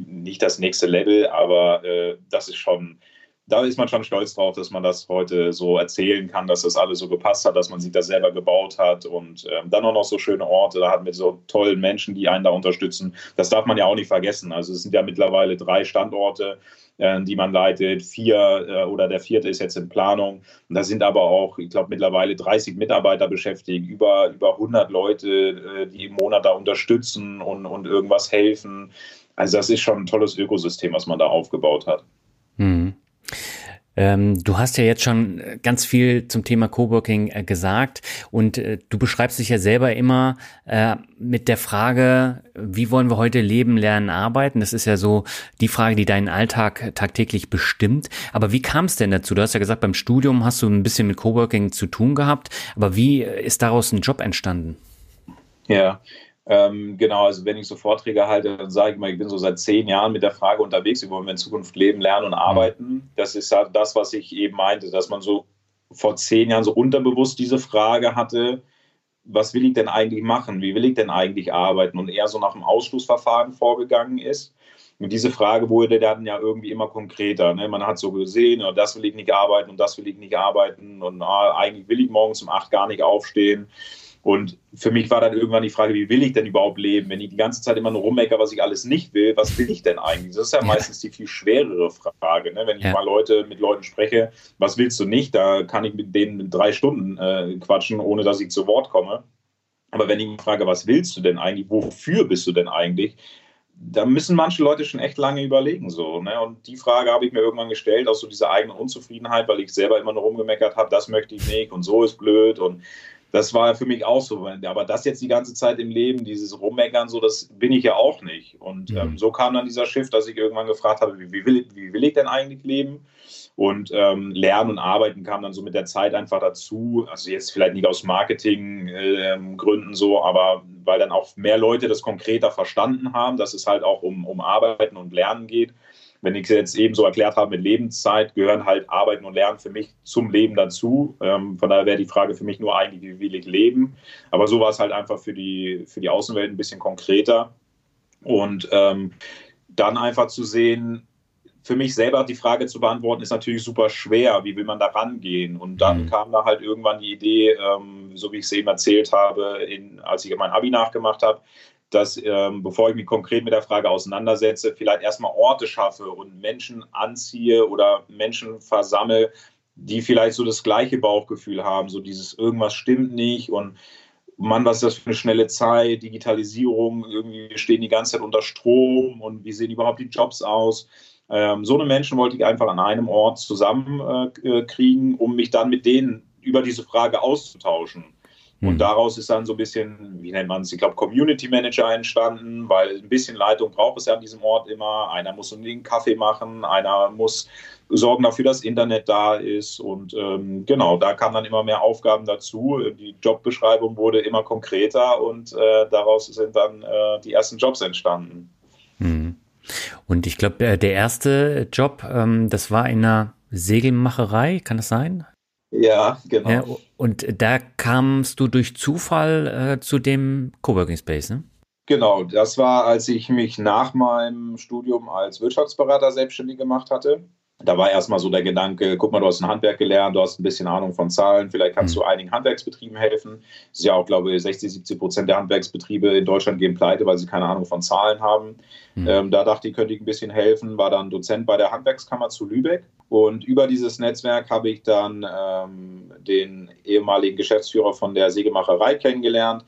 nicht das nächste Level, aber äh, das ist schon da ist man schon stolz drauf, dass man das heute so erzählen kann, dass das alles so gepasst hat, dass man sich das selber gebaut hat und ähm, dann auch noch so schöne Orte da hat mit so tollen Menschen, die einen da unterstützen. Das darf man ja auch nicht vergessen. Also es sind ja mittlerweile drei Standorte, äh, die man leitet, vier äh, oder der vierte ist jetzt in Planung. Und da sind aber auch, ich glaube, mittlerweile 30 Mitarbeiter beschäftigt, über, über 100 Leute, äh, die im Monat da unterstützen und, und irgendwas helfen. Also das ist schon ein tolles Ökosystem, was man da aufgebaut hat. Mhm. Ähm, du hast ja jetzt schon ganz viel zum Thema Coworking äh, gesagt und äh, du beschreibst dich ja selber immer äh, mit der Frage, wie wollen wir heute leben, lernen, arbeiten? Das ist ja so die Frage, die deinen Alltag tagtäglich bestimmt. Aber wie kam es denn dazu? Du hast ja gesagt, beim Studium hast du ein bisschen mit Coworking zu tun gehabt, aber wie ist daraus ein Job entstanden? Ja, ähm, genau, also wenn ich so Vorträge halte, dann sage ich mal, ich bin so seit zehn Jahren mit der Frage unterwegs, wie wollen wir in Zukunft leben, lernen und arbeiten. Das ist halt das, was ich eben meinte, dass man so vor zehn Jahren so unterbewusst diese Frage hatte, was will ich denn eigentlich machen? Wie will ich denn eigentlich arbeiten? Und eher so nach dem Ausschlussverfahren vorgegangen ist. Und diese Frage wurde dann ja irgendwie immer konkreter. Ne? Man hat so gesehen, oh, das will ich nicht arbeiten und das will ich nicht arbeiten und ah, eigentlich will ich morgens um acht gar nicht aufstehen. Und für mich war dann irgendwann die Frage, wie will ich denn überhaupt leben? Wenn ich die ganze Zeit immer nur rummecker, was ich alles nicht will, was will ich denn eigentlich? Das ist ja, ja. meistens die viel schwerere Frage. Ne? Wenn ich ja. mal Leute mit Leuten spreche, was willst du nicht? Da kann ich mit denen drei Stunden äh, quatschen, ohne dass ich zu Wort komme. Aber wenn ich mich frage, was willst du denn eigentlich? Wofür bist du denn eigentlich? Da müssen manche Leute schon echt lange überlegen. So, ne? Und die Frage habe ich mir irgendwann gestellt, aus so dieser eigenen Unzufriedenheit, weil ich selber immer nur rumgemeckert habe, das möchte ich nicht und so ist blöd und das war für mich auch so. Aber das jetzt die ganze Zeit im Leben, dieses Rummeckern, so, das bin ich ja auch nicht. Und mhm. ähm, so kam dann dieser Shift, dass ich irgendwann gefragt habe, wie, wie, will, wie will ich denn eigentlich leben? Und ähm, Lernen und Arbeiten kam dann so mit der Zeit einfach dazu. Also jetzt vielleicht nicht aus Marketinggründen ähm, so, aber weil dann auch mehr Leute das konkreter verstanden haben, dass es halt auch um, um Arbeiten und Lernen geht wenn ich es jetzt eben so erklärt habe mit Lebenszeit, gehören halt Arbeiten und Lernen für mich zum Leben dazu. Ähm, von daher wäre die Frage für mich nur eigentlich, wie will ich leben? Aber so war es halt einfach für die, für die Außenwelt ein bisschen konkreter. Und ähm, dann einfach zu sehen, für mich selber die Frage zu beantworten, ist natürlich super schwer. Wie will man da rangehen? Und dann mhm. kam da halt irgendwann die Idee, ähm, so wie ich es eben erzählt habe, in, als ich mein Abi nachgemacht habe, dass ähm, bevor ich mich konkret mit der Frage auseinandersetze, vielleicht erstmal Orte schaffe und Menschen anziehe oder Menschen versammle, die vielleicht so das gleiche Bauchgefühl haben, so dieses irgendwas stimmt nicht und Mann, was ist das für eine schnelle Zeit, Digitalisierung, irgendwie stehen die ganze Zeit unter Strom und wie sehen überhaupt die Jobs aus? Ähm, so eine Menschen wollte ich einfach an einem Ort zusammenkriegen, äh, um mich dann mit denen über diese Frage auszutauschen. Und mhm. daraus ist dann so ein bisschen, wie nennt man es, ich glaube, Community Manager entstanden, weil ein bisschen Leitung braucht es ja an diesem Ort immer. Einer muss unbedingt Kaffee machen, einer muss sorgen dafür, dass Internet da ist. Und ähm, genau, da kamen dann immer mehr Aufgaben dazu. Die Jobbeschreibung wurde immer konkreter und äh, daraus sind dann äh, die ersten Jobs entstanden. Mhm. Und ich glaube, der erste Job, ähm, das war in einer Segelmacherei, kann das sein? Ja, genau. Ja, und da kamst du durch Zufall äh, zu dem Coworking Space, ne? Genau, das war, als ich mich nach meinem Studium als Wirtschaftsberater selbstständig gemacht hatte da war erstmal so der Gedanke, guck mal, du hast ein Handwerk gelernt, du hast ein bisschen Ahnung von Zahlen, vielleicht kannst mhm. du einigen Handwerksbetrieben helfen. Das ist ja auch, glaube ich, 60, 70 Prozent der Handwerksbetriebe in Deutschland gehen pleite, weil sie keine Ahnung von Zahlen haben. Mhm. Ähm, da dachte ich, könnte ich ein bisschen helfen, war dann Dozent bei der Handwerkskammer zu Lübeck. Und über dieses Netzwerk habe ich dann ähm, den ehemaligen Geschäftsführer von der Sägemacherei kennengelernt.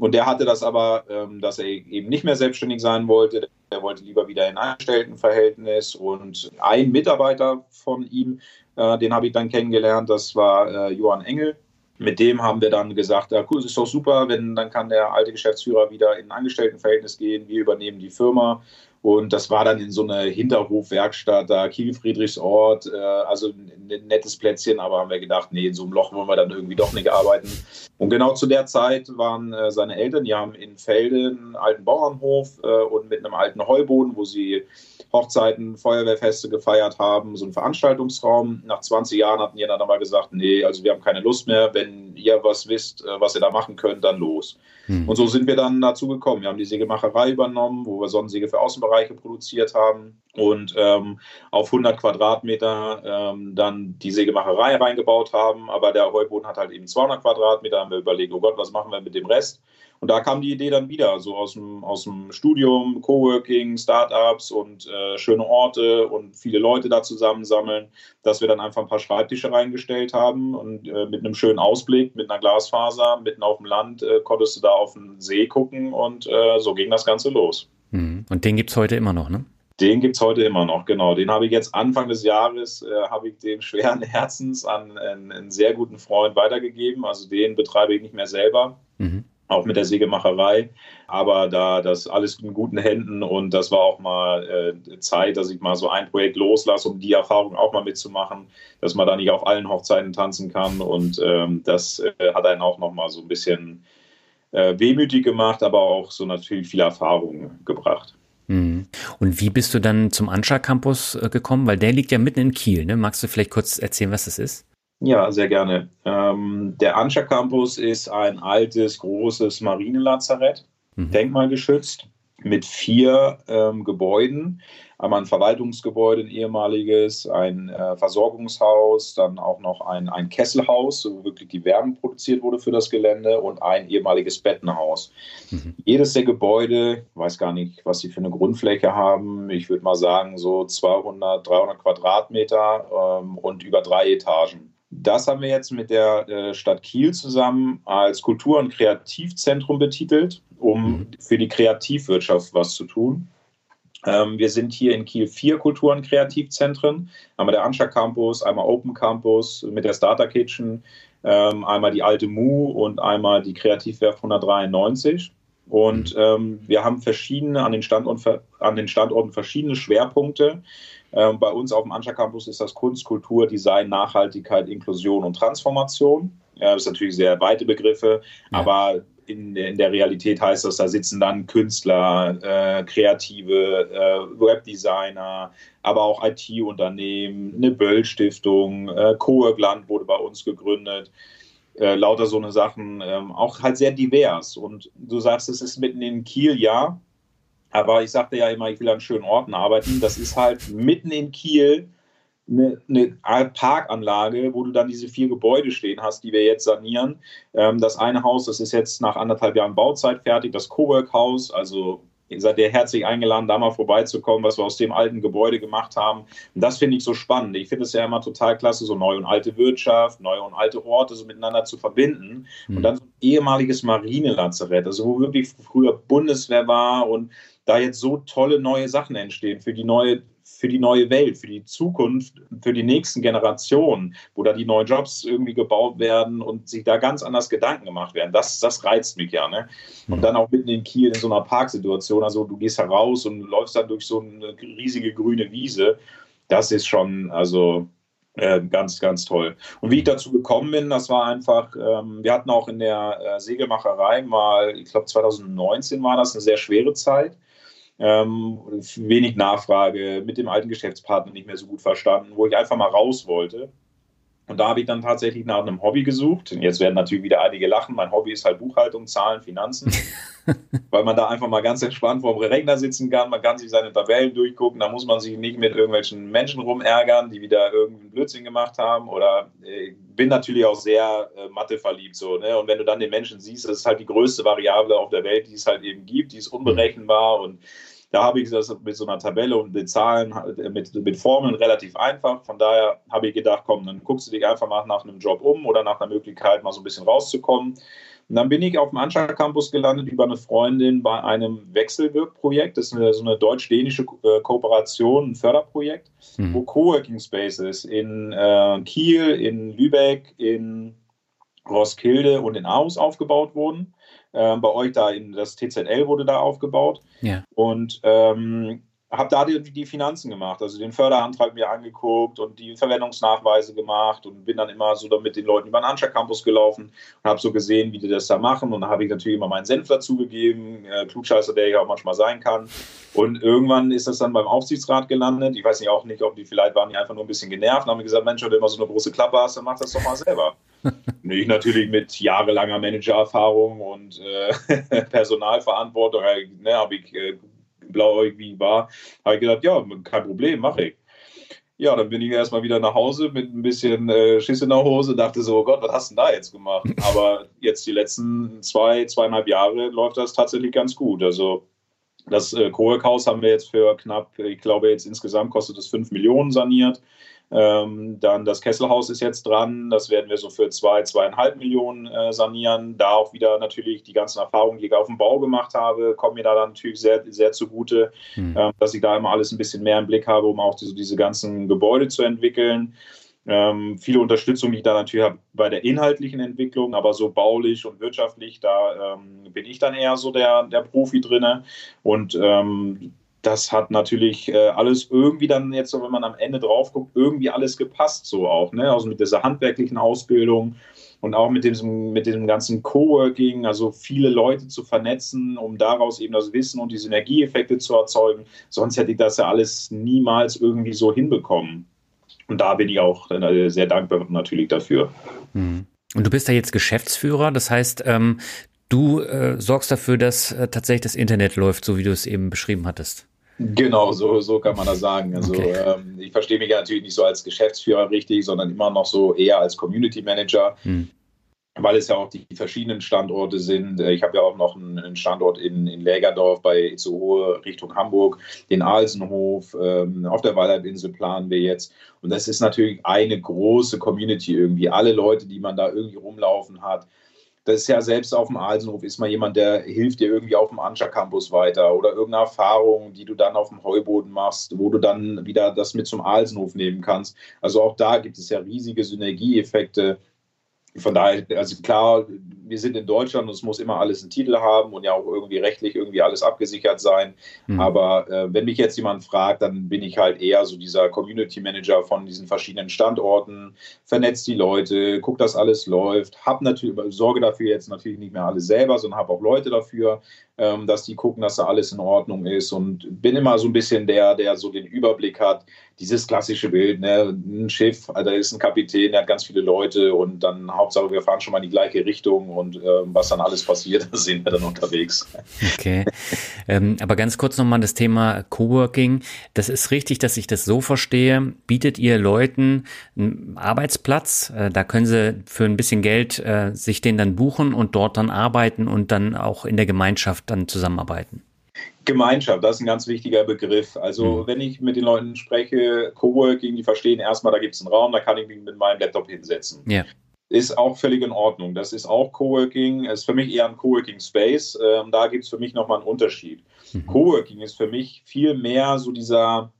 Und der hatte das aber, ähm, dass er eben nicht mehr selbstständig sein wollte. Er wollte lieber wieder in Angestelltenverhältnis. Und ein Mitarbeiter von ihm, äh, den habe ich dann kennengelernt, das war äh, Johann Engel. Mit dem haben wir dann gesagt, ja, cool, das ist doch super, wenn dann kann der alte Geschäftsführer wieder in Angestelltenverhältnis gehen, wir übernehmen die Firma Und das war dann in so einer Hinterhofwerkstatt da, Kiel-Friedrichsort, äh, also ein nettes Plätzchen, aber haben wir gedacht, nee, in so einem Loch wollen wir dann irgendwie doch nicht arbeiten. Und genau zu der Zeit waren äh, seine Eltern, die haben in Felde einen alten Bauernhof äh, und mit einem alten Heuboden, wo sie Hochzeiten, Feuerwehrfeste gefeiert haben, so einen Veranstaltungsraum. Nach 20 Jahren hatten die dann aber gesagt, nee, also wir haben keine Lust mehr, wenn ihr was wisst, äh, was ihr da machen könnt, dann los. Hm. Und so sind wir dann dazu gekommen. Wir haben die Sägemacherei übernommen, wo wir Sonnensäge für Außenbereiche produziert haben und ähm, auf 100 Quadratmeter ähm, dann die Sägemacherei reingebaut haben. Aber der Heuboden hat halt eben 200 Quadratmeter. Haben wir überlegt, oh Gott, was machen wir mit dem Rest? Und da kam die Idee dann wieder, so aus dem, aus dem Studium, Coworking, Startups und äh, schöne Orte und viele Leute da zusammensammeln, dass wir dann einfach ein paar Schreibtische reingestellt haben und äh, mit einem schönen Ausblick, mit einer Glasfaser, mitten auf dem Land, äh, konntest du da auf den See gucken und äh, so ging das Ganze los. Mhm. Und den gibt es heute immer noch, ne? Den gibt es heute immer noch, genau. Den habe ich jetzt Anfang des Jahres, äh, habe ich den schweren Herzens an einen, einen, sehr guten Freund weitergegeben. Also den betreibe ich nicht mehr selber. Mhm auch mit der Sägemacherei. Aber da das alles in guten Händen und das war auch mal äh, Zeit, dass ich mal so ein Projekt loslasse, um die Erfahrung auch mal mitzumachen, dass man da nicht auf allen Hochzeiten tanzen kann. Und ähm, das äh, hat einen auch noch mal so ein bisschen äh, wehmütig gemacht, aber auch so natürlich viel Erfahrung gebracht. Mhm. Und wie bist du dann zum Anscha Campus äh, gekommen? Weil der liegt ja mitten in Kiel. Ne? Magst du vielleicht kurz erzählen, was das ist? Ja, sehr gerne. Ähm, der Anscha Campus ist ein altes, großes Marinelazarett, mhm. denkmalgeschützt, mit vier ähm, Gebäuden. Einmal ein Verwaltungsgebäude, ein ehemaliges, ein äh, Versorgungshaus, dann auch noch ein, ein Kesselhaus, wo wirklich die Wärme produziert wurde für das Gelände und ein ehemaliges Bettenhaus. Mhm. Jedes der Gebäude, weiß gar nicht, was sie für eine Grundfläche haben, ich würde mal sagen so 200, 300 Quadratmeter ähm, und über drei Etagen. Das haben wir jetzt mit der äh, Stadt Kiel zusammen als Kultur- und Kreativzentrum betitelt, um mhm. für die Kreativwirtschaft was zu tun. Ähm, wir sind hier in Kiel vier Kultur- und Kreativzentren. Einmal der Anscha Campus, einmal Open Campus mit der Starter Kitchen, ähm, einmal die alte Mu und einmal die Kreativwerft 193. Und ähm, wir haben verschiedene an den, Standort, an den Standorten verschiedene Schwerpunkte. Ähm, bei uns auf dem Anscha Campus ist das Kunst, Kultur, Design, Nachhaltigkeit, Inklusion und Transformation. Ja, das sind natürlich sehr weite Begriffe, ja. aber in, in, der Realität heißt das, da sitzen dann Künstler, äh, Kreative, äh, Webdesigner, aber auch IT-Unternehmen, eine Böll-Stiftung, äh, Coworkland wurde bei uns gegründet. Äh, lauter so eine Sachen, ähm, auch halt sehr divers. Und du sagst, es ist mitten in Kiel, ja, aber ich sagte ja immer, ich will an schönen Orten arbeiten. Das ist halt mitten in Kiel eine, eine Parkanlage, wo du dann diese vier Gebäude stehen hast, die wir jetzt sanieren. Ähm, das eine Haus, das ist jetzt nach anderthalb Jahren Bauzeit fertig, das Cowork-Haus, also ihr seid ihr herzlich eingeladen, da mal vorbeizukommen, was wir aus dem alten Gebäude gemacht haben. Und das finde ich so spannend. Ich finde es ja immer total klasse, so neue und alte Wirtschaft, neue und alte Orte so miteinander zu verbinden. Mhm. Und dann so ein ehemaliges Marinelazarett, also wo wirklich früher Bundeswehr war und da jetzt so tolle neue Sachen entstehen für die neue für die neue Welt, für die Zukunft, für die nächsten Generationen, wo da die neuen Jobs irgendwie gebaut werden und sich da ganz anders Gedanken gemacht werden. Das, das reizt mich ja. Ne? Und dann auch mitten in Kiel in so einer Parksituation, also du gehst heraus und läufst dann durch so eine riesige grüne Wiese. Das ist schon, also äh, ganz, ganz toll. Und wie ich dazu gekommen bin, das war einfach, ähm, wir hatten auch in der äh, Segelmacherei mal, ich glaube 2019 war das eine sehr schwere Zeit ähm, wenig Nachfrage, mit dem alten Geschäftspartner nicht mehr so gut verstanden, wo ich einfach mal raus wollte. Und da habe ich dann tatsächlich nach einem Hobby gesucht. Und jetzt werden natürlich wieder einige lachen. Mein Hobby ist halt Buchhaltung, Zahlen, Finanzen. <laughs> weil man da einfach mal ganz entspannt vor dem Rechner sitzen kann. Man kann sich seine Tabellen durchgucken. Da muss man sich nicht mit irgendwelchen Menschen rumärgern, die wieder irgendeinen Blödsinn gemacht haben. Oder äh, bin natürlich auch sehr äh, Mathe verliebt. So, ne? Und wenn du dann den Menschen siehst, das ist halt die größte Variable auf der Welt, die es halt eben gibt. Die ist unberechenbar und da habe ich das mit so einer Tabelle und mit Zahlen, mit, mit Formeln relativ einfach. Von daher habe ich gedacht, komm, dann guckst du dich einfach mal nach einem Job um oder nach einer Möglichkeit, mal so ein bisschen rauszukommen. Und dann bin ich auf dem Anscha Campus gelandet über eine Freundin bei einem Wechselwirkprojekt. Das ist eine, so eine deutsch-dänische äh, Kooperation, ein Förderprojekt, mhm. wo Coworking Spaces in äh, Kiel, in Lübeck, in Roskilde und in Aarhus aufgebaut wurden. Ähm, bei euch da in das TZL wurde da aufgebaut. Ja. Und ähm, habe da die, die, Finanzen gemacht, also den Förderantrag mir angeguckt und die Verwendungsnachweise gemacht und bin dann immer so mit den Leuten über den Anscha Campus gelaufen und habe so gesehen, wie die das da machen und dann habe ich natürlich immer meinen Senf dazugegeben, äh, Klugscheißer, der ich auch manchmal sein kann und irgendwann ist das dann beim Aufsichtsrat gelandet, ich weiß nicht auch nicht, ob die vielleicht waren die einfach nur ein bisschen genervt und haben gesagt, Mensch, wenn du immer so eine große Klappe hast, dann mach das doch mal selber. <laughs> ich natürlich mit jahrelanger Managererfahrung und äh, <laughs> Personalverantwortung, ne, habe ich äh, blauäugig war, habe ich gedacht, ja, kein Problem, mache ich. Ja, dann bin ich erstmal wieder nach Hause mit ein bisschen äh, Schiss in der Hose, dachte so, oh Gott, was hast du denn da jetzt gemacht? <laughs> Aber jetzt die letzten zwei, zweieinhalb Jahre läuft das tatsächlich ganz gut. Also das äh, Cowork-Haus haben wir jetzt für knapp, ich glaube jetzt insgesamt kostet es 5 Millionen saniert. Ähm, dann das Kesselhaus ist jetzt dran, das werden wir so für zwei, zweieinhalb Millionen äh, sanieren. Da auch wieder natürlich die ganzen Erfahrungen, die ich auf dem Bau gemacht habe, kommen mir da dann natürlich sehr, sehr zugute, mhm. ähm, dass ich da immer alles ein bisschen mehr im Blick habe, um auch diese, diese ganzen Gebäude zu entwickeln. Ähm, viele Unterstützung, die ich da natürlich habe bei der inhaltlichen Entwicklung, aber so baulich und wirtschaftlich, da ähm, bin ich dann eher so der, der Profi drinne. Und ähm, das hat natürlich äh, alles irgendwie dann jetzt, wenn man am Ende drauf guckt, irgendwie alles gepasst, so auch, ne? Also mit dieser handwerklichen Ausbildung und auch mit diesem, mit diesem ganzen Coworking, also viele Leute zu vernetzen, um daraus eben das Wissen und die Synergieeffekte zu erzeugen. Sonst hätte ich das ja alles niemals irgendwie so hinbekommen. Und da bin ich auch äh, sehr dankbar natürlich dafür. Mhm. Und du bist ja jetzt Geschäftsführer, das heißt, ähm, du äh, sorgst dafür, dass äh, tatsächlich das Internet läuft, so wie du es eben beschrieben hattest. Genau, so, so kann man das sagen. Also okay. ähm, ich verstehe mich ja natürlich nicht so als Geschäftsführer richtig, sondern immer noch so eher als Community Manager. Hm. Weil es ja auch die verschiedenen Standorte sind. Äh, ich habe ja auch noch einen Standort in, in Lägerdorf bei Itzehoe Richtung Hamburg, den Alsenhof, ähm, auf der Waldhalbinsel planen wir jetzt. Und das ist natürlich eine große Community irgendwie. Alle Leute, die man da irgendwie rumlaufen hat, das ist ja selbst auf dem Alsenhof ist mal jemand, der hilft dir irgendwie auf dem Anscha Campus weiter oder irgendeine Erfahrung, die du dann auf dem Heuboden machst, wo du dann wieder das mit zum Alsenhof nehmen kannst. Also auch da gibt es ja riesige Synergieeffekte. Von daher, also klar, wir sind in Deutschland und es muss immer alles einen Titel haben und ja auch irgendwie rechtlich irgendwie alles abgesichert sein. Mhm. Aber äh, wenn mich jetzt jemand fragt, dann bin ich halt eher so dieser Community Manager von diesen verschiedenen Standorten, vernetzt die Leute, guck, dass alles läuft, hab natürlich, sorge dafür jetzt natürlich nicht mehr alles selber, sondern habe auch Leute dafür, ähm, dass die gucken, dass da alles in Ordnung ist und bin immer so ein bisschen der, der so den Überblick hat, dieses klassische Bild, ne? ein Schiff, da ist ein Kapitän, der hat ganz viele Leute und dann Hauptsache, wir fahren schon mal in die gleiche Richtung und äh, was dann alles passiert, <laughs> da sind wir dann unterwegs. Okay, ähm, aber ganz kurz nochmal das Thema Coworking. Das ist richtig, dass ich das so verstehe. Bietet ihr Leuten einen Arbeitsplatz? Äh, da können sie für ein bisschen Geld äh, sich den dann buchen und dort dann arbeiten und dann auch in der Gemeinschaft dann zusammenarbeiten. Gemeinschaft, das ist ein ganz wichtiger Begriff. Also mhm. wenn ich mit den Leuten spreche, Coworking, die verstehen erstmal, da gibt es einen Raum, da kann ich mich mit meinem Laptop hinsetzen. Ja. Ist auch völlig in Ordnung. Das ist auch Coworking, ist für mich eher ein Coworking Space. Ähm, da gibt es für mich nochmal einen Unterschied. Mhm. Coworking ist für mich viel mehr so dieser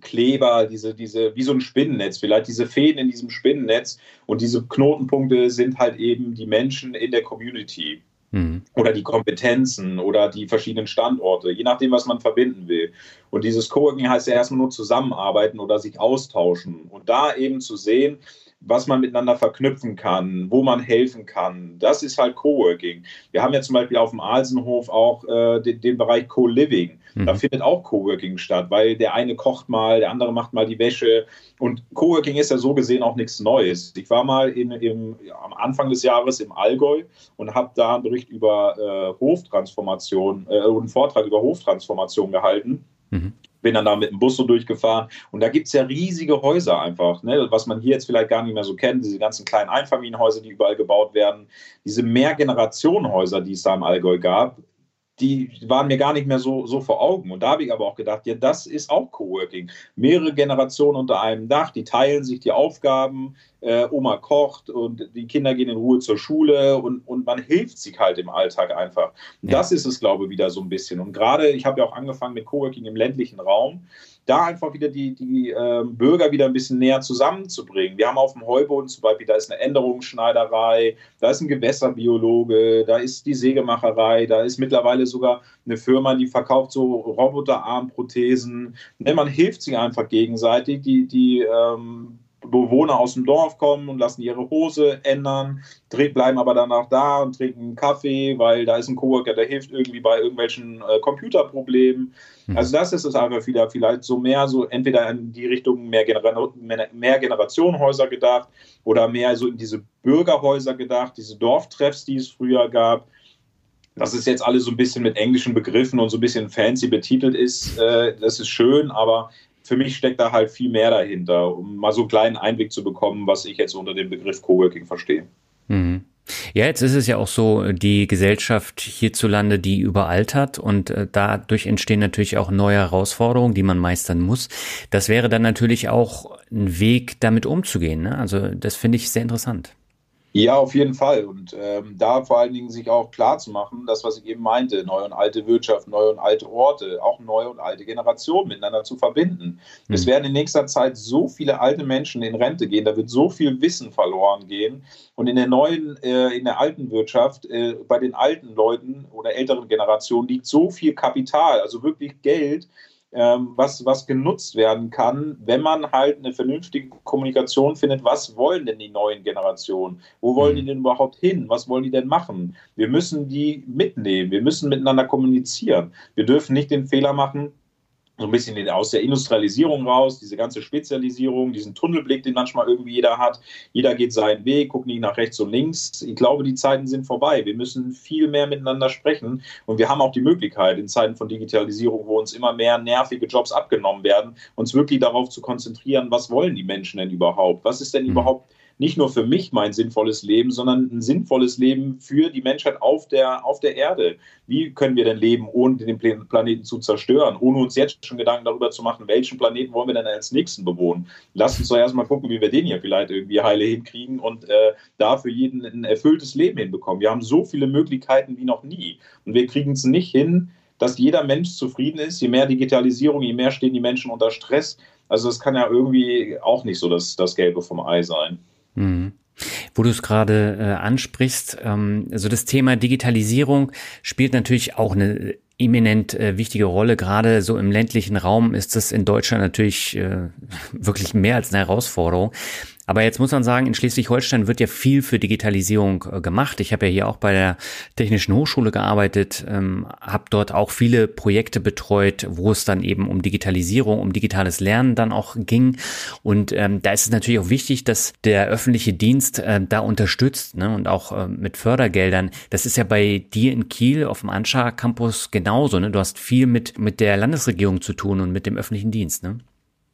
Kleber, diese, diese, wie so ein Spinnennetz, vielleicht diese Fäden in diesem Spinnennetz und diese Knotenpunkte sind halt eben die Menschen in der Community. Mhm. Oder die Kompetenzen oder die verschiedenen Standorte, je nachdem, was man verbinden will. Und dieses Coworking heißt ja erstmal nur zusammenarbeiten oder sich austauschen. Und da eben zu sehen, was man miteinander verknüpfen kann, wo man helfen kann. Das ist halt Coworking. Wir haben ja zum Beispiel auf dem Alsenhof auch äh, den, den, Bereich Co-Living. Da mhm. findet auch Coworking statt, weil der eine kocht mal, der andere macht mal die Wäsche. Und Coworking ist ja so gesehen auch nichts Neues. Ich war mal in, im, am Anfang des Jahres im Allgäu und habe da einen Bericht über äh, Hoftransformation, äh, einen Vortrag über Hoftransformation gehalten. Mhm bin dann da mit dem Bus so durchgefahren. Und da gibt es ja riesige Häuser einfach, ne? was man hier jetzt vielleicht gar nicht mehr so kennt, diese ganzen kleinen Einfamilienhäuser, die überall gebaut werden, diese Mehrgenerationenhäuser, die es da im Allgäu gab, die waren mir gar nicht mehr so, so vor Augen. Und da habe ich aber auch gedacht, ja, das ist auch Coworking. Mehrere Generationen unter einem Dach, die teilen sich die Aufgaben, äh, Oma kocht und die Kinder gehen in Ruhe zur Schule und, und man hilft sich halt im Alltag einfach. Ja. Das ist es, glaube ich, wieder so ein bisschen. Und gerade, ich habe ja auch angefangen mit Coworking im ländlichen Raum da einfach wieder die, die äh, Bürger wieder ein bisschen näher zusammenzubringen. Wir haben auf dem Heuboden zum Beispiel, da ist eine Änderungsschneiderei, da ist ein Gewässerbiologe, da ist die Sägemacherei, da ist mittlerweile sogar eine Firma, die verkauft so Roboterarmprothesen. Ne, man hilft sich einfach gegenseitig. Die, die ähm, Bewohner aus dem Dorf kommen und lassen ihre Hose ändern, bleiben aber danach da und trinken einen Kaffee, weil da ist ein Coworker, der hilft irgendwie bei irgendwelchen äh, Computerproblemen. Mhm. Also das ist es einfach wieder vielleicht so mehr so entweder in die Richtung mehr, Genera mehr Generationenhäuser gedacht oder mehr so in diese Bürgerhäuser gedacht, diese Dorftreffs, die es früher gab. Das ist jetzt alles so ein bisschen mit englischen Begriffen und so ein bisschen fancy betitelt ist. Äh, das ist schön, aber für mich steckt da halt viel mehr dahinter, um mal so einen kleinen Einblick zu bekommen, was ich jetzt unter dem Begriff Coworking verstehe. Mhm. Ja, jetzt ist es ja auch so, die Gesellschaft hierzulande, die überaltert und äh, dadurch entstehen natürlich auch neue Herausforderungen, die man meistern muss. Das wäre dann natürlich auch ein Weg, damit umzugehen. Ne? Also das finde ich sehr interessant. Ja, auf jeden Fall. Und ähm, da vor allen Dingen sich auch klar zu machen, das, was ich eben meinte, neue und alte Wirtschaft, neue und alte Orte, auch neue und alte Generationen miteinander zu verbinden. Mhm. Es werden in nächster Zeit so viele alte Menschen in Rente gehen, da wird so viel Wissen verloren gehen. Und in der neuen, äh, in der alten Wirtschaft, äh, bei den alten Leuten oder älteren Generationen liegt so viel Kapital, also wirklich Geld, ähm, was, was genutzt werden kann, wenn man halt eine vernünftige Kommunikation findet, was wollen denn die neuen Generationen? Wo wollen die mhm. denn überhaupt hin? Was wollen die denn machen? Wir müssen die mitnehmen, wir müssen miteinander kommunizieren. Wir dürfen nicht den Fehler machen, so ein bisschen aus der Industrialisierung raus, diese ganze Spezialisierung, diesen Tunnelblick, den manchmal irgendwie jeder hat. Jeder geht seinen Weg, guckt nicht nach rechts und links. Ich glaube, die Zeiten sind vorbei. Wir müssen viel mehr miteinander sprechen und wir haben auch die Möglichkeit, in Zeiten von Digitalisierung, wo uns immer mehr nervige Jobs abgenommen werden, uns wirklich darauf zu konzentrieren, was wollen die Menschen denn überhaupt? Was ist denn mhm. überhaupt nicht nur für mich mein sinnvolles Leben, sondern ein sinnvolles Leben für die Menschheit auf der, auf der Erde. Wie können wir denn leben, ohne den Planeten zu zerstören, ohne uns jetzt schon Gedanken darüber zu machen, welchen Planeten wollen wir denn als nächsten bewohnen? Lasst uns doch erstmal gucken, wie wir den hier vielleicht irgendwie heile hinkriegen und äh, da für jeden ein erfülltes Leben hinbekommen. Wir haben so viele Möglichkeiten wie noch nie und wir kriegen es nicht hin, dass jeder Mensch zufrieden ist. Je mehr Digitalisierung, je mehr stehen die Menschen unter Stress. Also das kann ja irgendwie auch nicht so das, das Gelbe vom Ei sein. Mhm. Wo du es gerade äh, ansprichst, ähm, also das Thema Digitalisierung spielt natürlich auch eine eminent äh, wichtige Rolle. Gerade so im ländlichen Raum ist das in Deutschland natürlich äh, <laughs> wirklich mehr als eine Herausforderung. Aber jetzt muss man sagen, in Schleswig-Holstein wird ja viel für Digitalisierung äh, gemacht. Ich habe ja hier auch bei der Technischen Hochschule gearbeitet, ähm, habe dort auch viele Projekte betreut, wo es dann eben um Digitalisierung, um digitales Lernen dann auch ging. Und ähm, da ist es natürlich auch wichtig, dass der öffentliche Dienst äh, da unterstützt ne? und auch äh, mit Fördergeldern. Das ist ja bei dir in Kiel auf dem Anscha Campus genauso. Ne? Du hast viel mit, mit der Landesregierung zu tun und mit dem öffentlichen Dienst. Ne?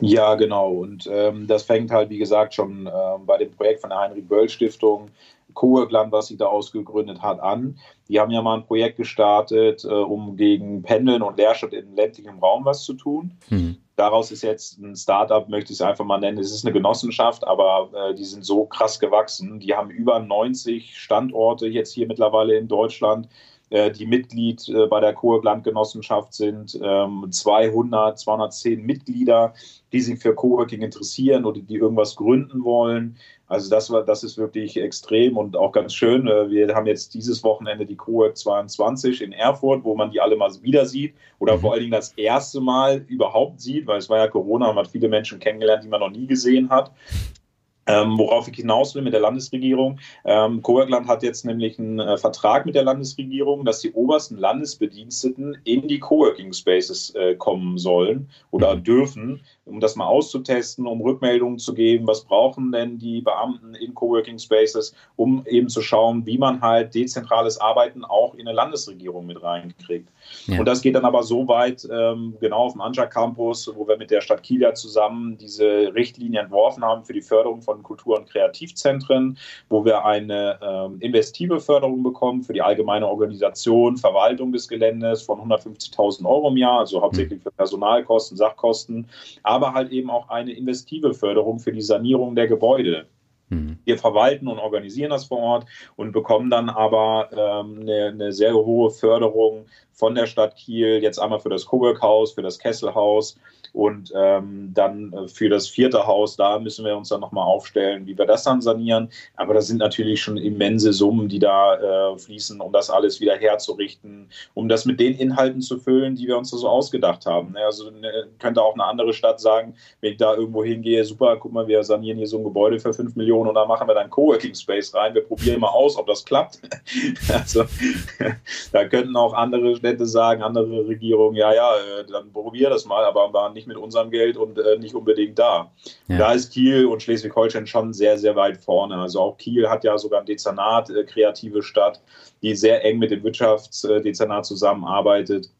Ja, genau. Und ähm, das fängt halt, wie gesagt, schon äh, bei dem Projekt von der Heinrich-Böll-Stiftung, Koegland, was sie da ausgegründet hat, an. Die haben ja mal ein Projekt gestartet, äh, um gegen Pendeln und Leerstadt in ländlichem Raum was zu tun. Mhm. Daraus ist jetzt ein Startup, möchte ich es einfach mal nennen. Es ist eine Genossenschaft, aber äh, die sind so krass gewachsen. Die haben über 90 Standorte jetzt hier mittlerweile in Deutschland äh, die Mitglied äh, bei der Cowork-Landgenossenschaft sind, 200, ähm, 210 Mitglieder, die sich für Coworking interessieren oder die irgendwas gründen wollen. Also das war, das ist wirklich extrem und auch ganz schön. Äh, wir haben jetzt dieses Wochenende die Cowork 22 in Erfurt, wo man die alle mal wieder sieht oder mhm. vor allen Dingen das erste Mal überhaupt sieht, weil es war ja Corona, man hat viele Menschen kennengelernt, die man noch nie gesehen hat. Ähm, worauf ich hinaus will mit der Landesregierung. Ähm, Coworkland hat jetzt nämlich einen äh, Vertrag mit der Landesregierung, dass die obersten Landesbediensteten in die Coworking Spaces äh, kommen sollen oder mhm. dürfen, um das mal auszutesten, um Rückmeldungen zu geben, was brauchen denn die Beamten in Coworking Spaces, um eben zu schauen, wie man halt dezentrales Arbeiten auch in eine Landesregierung mit reinkriegt. Ja. Und das geht dann aber so weit, ähm, genau auf dem Anja Campus, wo wir mit der Stadt Kiel ja zusammen diese Richtlinie entworfen haben für die Förderung von Kultur- und Kreativzentren, wo wir eine ähm, investive Förderung bekommen für die allgemeine Organisation, Verwaltung des Geländes von 150.000 Euro im Jahr, also hauptsächlich für Personalkosten, Sachkosten, aber halt eben auch eine investive Förderung für die Sanierung der Gebäude. Mhm. Wir verwalten und organisieren das vor Ort und bekommen dann aber ähm, eine, eine, sehr hohe Förderung von der Stadt Kiel, jetzt einmal für das Coburg-Haus, für das Kesselhaus und ähm, dann äh, für das vierte Haus, da müssen wir uns dann nochmal aufstellen, wie wir das dann sanieren. Aber das sind natürlich schon immense Summen, die da äh, fließen, um das alles wieder herzurichten, um das mit den Inhalten zu füllen, die wir uns da so ausgedacht haben. Also ne, könnte auch eine andere Stadt sagen, wenn ich da irgendwo hingehe, super, guck mal, wir sanieren hier so ein Gebäude für 5 Millionen und da machen wir dann Coworking Space rein. Wir probieren mal aus, ob das klappt. <laughs> also <laughs> da könnten auch andere Städte sagen, andere Regierungen, ja, ja, äh, dann probier das mal, aber nicht nicht mit unserem Geld und äh, nicht unbedingt da. Ja. Da ist Kiel und Schleswig-Holstein schon sehr, sehr weit vorne. Also auch Kiel hat ja sogar ein Dezernat, äh, kreative Stadt, die sehr eng mit dem Wirtschaftsdezernat zusammenarbeitet.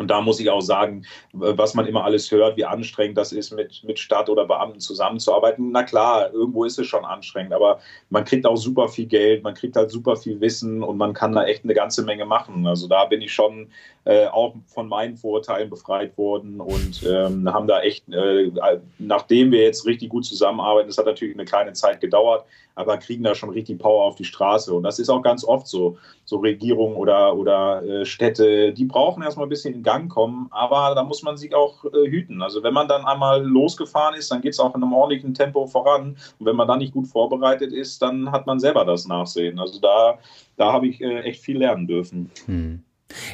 Und da muss ich auch sagen, was man immer alles hört, wie anstrengend das ist, mit, mit Stadt oder Beamten zusammenzuarbeiten. Na klar, irgendwo ist es schon anstrengend, aber man kriegt auch super viel Geld, man kriegt halt super viel Wissen und man kann da echt eine ganze Menge machen. Also da bin ich schon äh, auch von meinen Vorurteilen befreit worden und ähm, haben da echt, äh, nachdem wir jetzt richtig gut zusammenarbeiten, das hat natürlich eine kleine Zeit gedauert, aber kriegen da schon richtig Power auf die Straße. Und das ist auch ganz oft so. So Regierungen oder, oder äh, Städte, die brauchen erstmal ein bisschen in Gang kommen, aber da muss man sich auch äh, hüten. Also wenn man dann einmal losgefahren ist, dann geht es auch in einem ordentlichen Tempo voran. Und wenn man dann nicht gut vorbereitet ist, dann hat man selber das Nachsehen. Also da, da habe ich äh, echt viel lernen dürfen. Hm.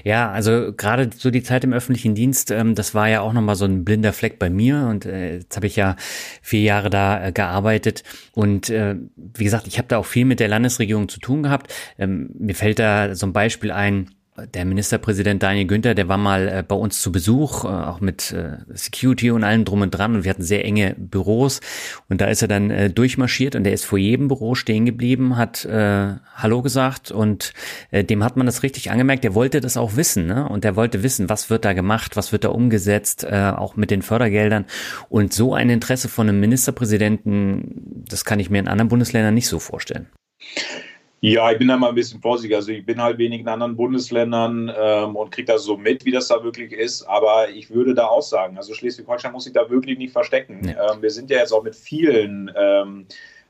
Ja, also gerade so die Zeit im öffentlichen Dienst, ähm, das war ja auch nochmal so ein blinder Fleck bei mir und äh, jetzt habe ich ja vier Jahre da äh, gearbeitet und äh, wie gesagt, ich habe da auch viel mit der Landesregierung zu tun gehabt. Ähm, mir fällt da so ein Beispiel ein, der Ministerpräsident Daniel Günther, der war mal äh, bei uns zu Besuch, äh, auch mit äh, Security und allem drum und dran. Und wir hatten sehr enge Büros. Und da ist er dann durchmarschiert und der ist vor jedem Büro stehen geblieben, hat äh, Hallo gesagt. Und äh, dem hat man das richtig angemerkt, der wollte das auch wissen ne? und der wollte wissen, was wird da gemacht, was wird da umgesetzt, äh, auch mit den Fördergeldern. Und so ein Interesse von einem Ministerpräsidenten, das kann ich mir in anderen Bundesländern nicht so vorstellen. Ja, ich bin da mal ein bisschen vorsichtig. Also ich bin halt wenig in anderen Bundesländern ähm, und kriege das so mit, wie das da wirklich ist. Aber ich würde da auch sagen, also Schleswig-Holstein muss sich da wirklich nicht verstecken. Ja. Ähm, wir sind ja jetzt auch mit vielen ähm,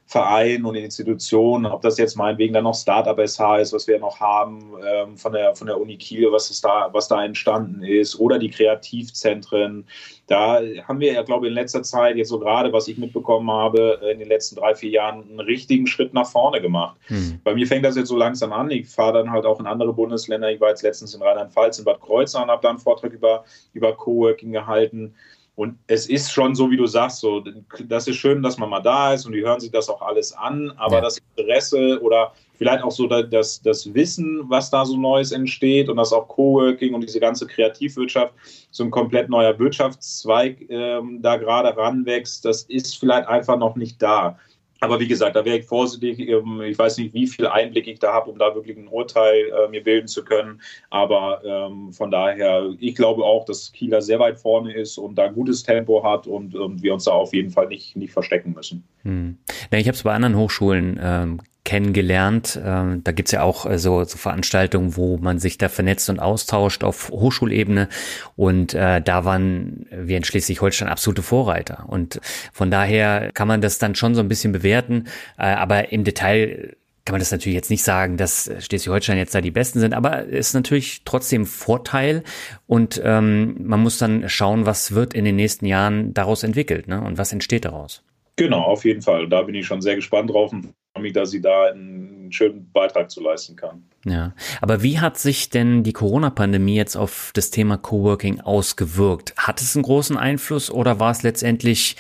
Vereinen und Institutionen, ob das jetzt meinetwegen dann noch Startup SH ist, was wir noch haben ähm, von, der, von der Uni Kiel, was, ist da, was da entstanden ist, oder die Kreativzentren. Da haben wir ja, glaube ich, in letzter Zeit, jetzt so gerade, was ich mitbekommen habe, in den letzten drei, vier Jahren einen richtigen Schritt nach vorne gemacht. Hm. Bei mir fängt das jetzt so langsam an. Ich fahre dann halt auch in andere Bundesländer. Ich war jetzt letztens in Rheinland-Pfalz, in Bad Kreuznach und habe da einen Vortrag über, über Coworking gehalten. Und es ist schon so, wie du sagst, so, das ist schön, dass man mal da ist und die hören sich das auch alles an, aber ja. das Interesse oder vielleicht auch so das, das Wissen, was da so Neues entsteht und das auch Coworking und diese ganze Kreativwirtschaft, so ein komplett neuer Wirtschaftszweig ähm, da gerade ranwächst, das ist vielleicht einfach noch nicht da. Aber wie gesagt, da wäre ich vorsichtig. Ähm, ich weiß nicht, wie viel Einblick ich da habe, um da wirklich ein Urteil äh, mir bilden zu können. Aber ähm, von daher, ich glaube auch, dass Kieler sehr weit vorne ist und da gutes Tempo hat und, und wir uns da auf jeden Fall nicht, nicht verstecken müssen. Hm. Ja, ich habe es bei anderen Hochschulen ähm, kennengelernt. Ähm, da gibt's ja auch äh, so, so Veranstaltungen, wo man sich da vernetzt und austauscht auf Hochschulebene. Und äh, da waren wir in Schleswig-Holstein absolute Vorreiter. Und von daher kann man das dann schon so ein bisschen bewerten. Äh, aber im Detail kann man das natürlich jetzt nicht sagen, dass Schleswig-Holstein jetzt da die Besten sind, aber es ist natürlich trotzdem Vorteil und ähm, man muss dann schauen, was wird in den nächsten Jahren daraus entwickelt ne? und was entsteht daraus. Genau, auf jeden Fall. Da bin ich schon sehr gespannt drauf und dass sie da einen schönen Beitrag zu leisten kann. Ja, aber wie hat sich denn die Corona-Pandemie jetzt auf das Thema Coworking ausgewirkt? Hat es einen großen Einfluss oder war es letztendlich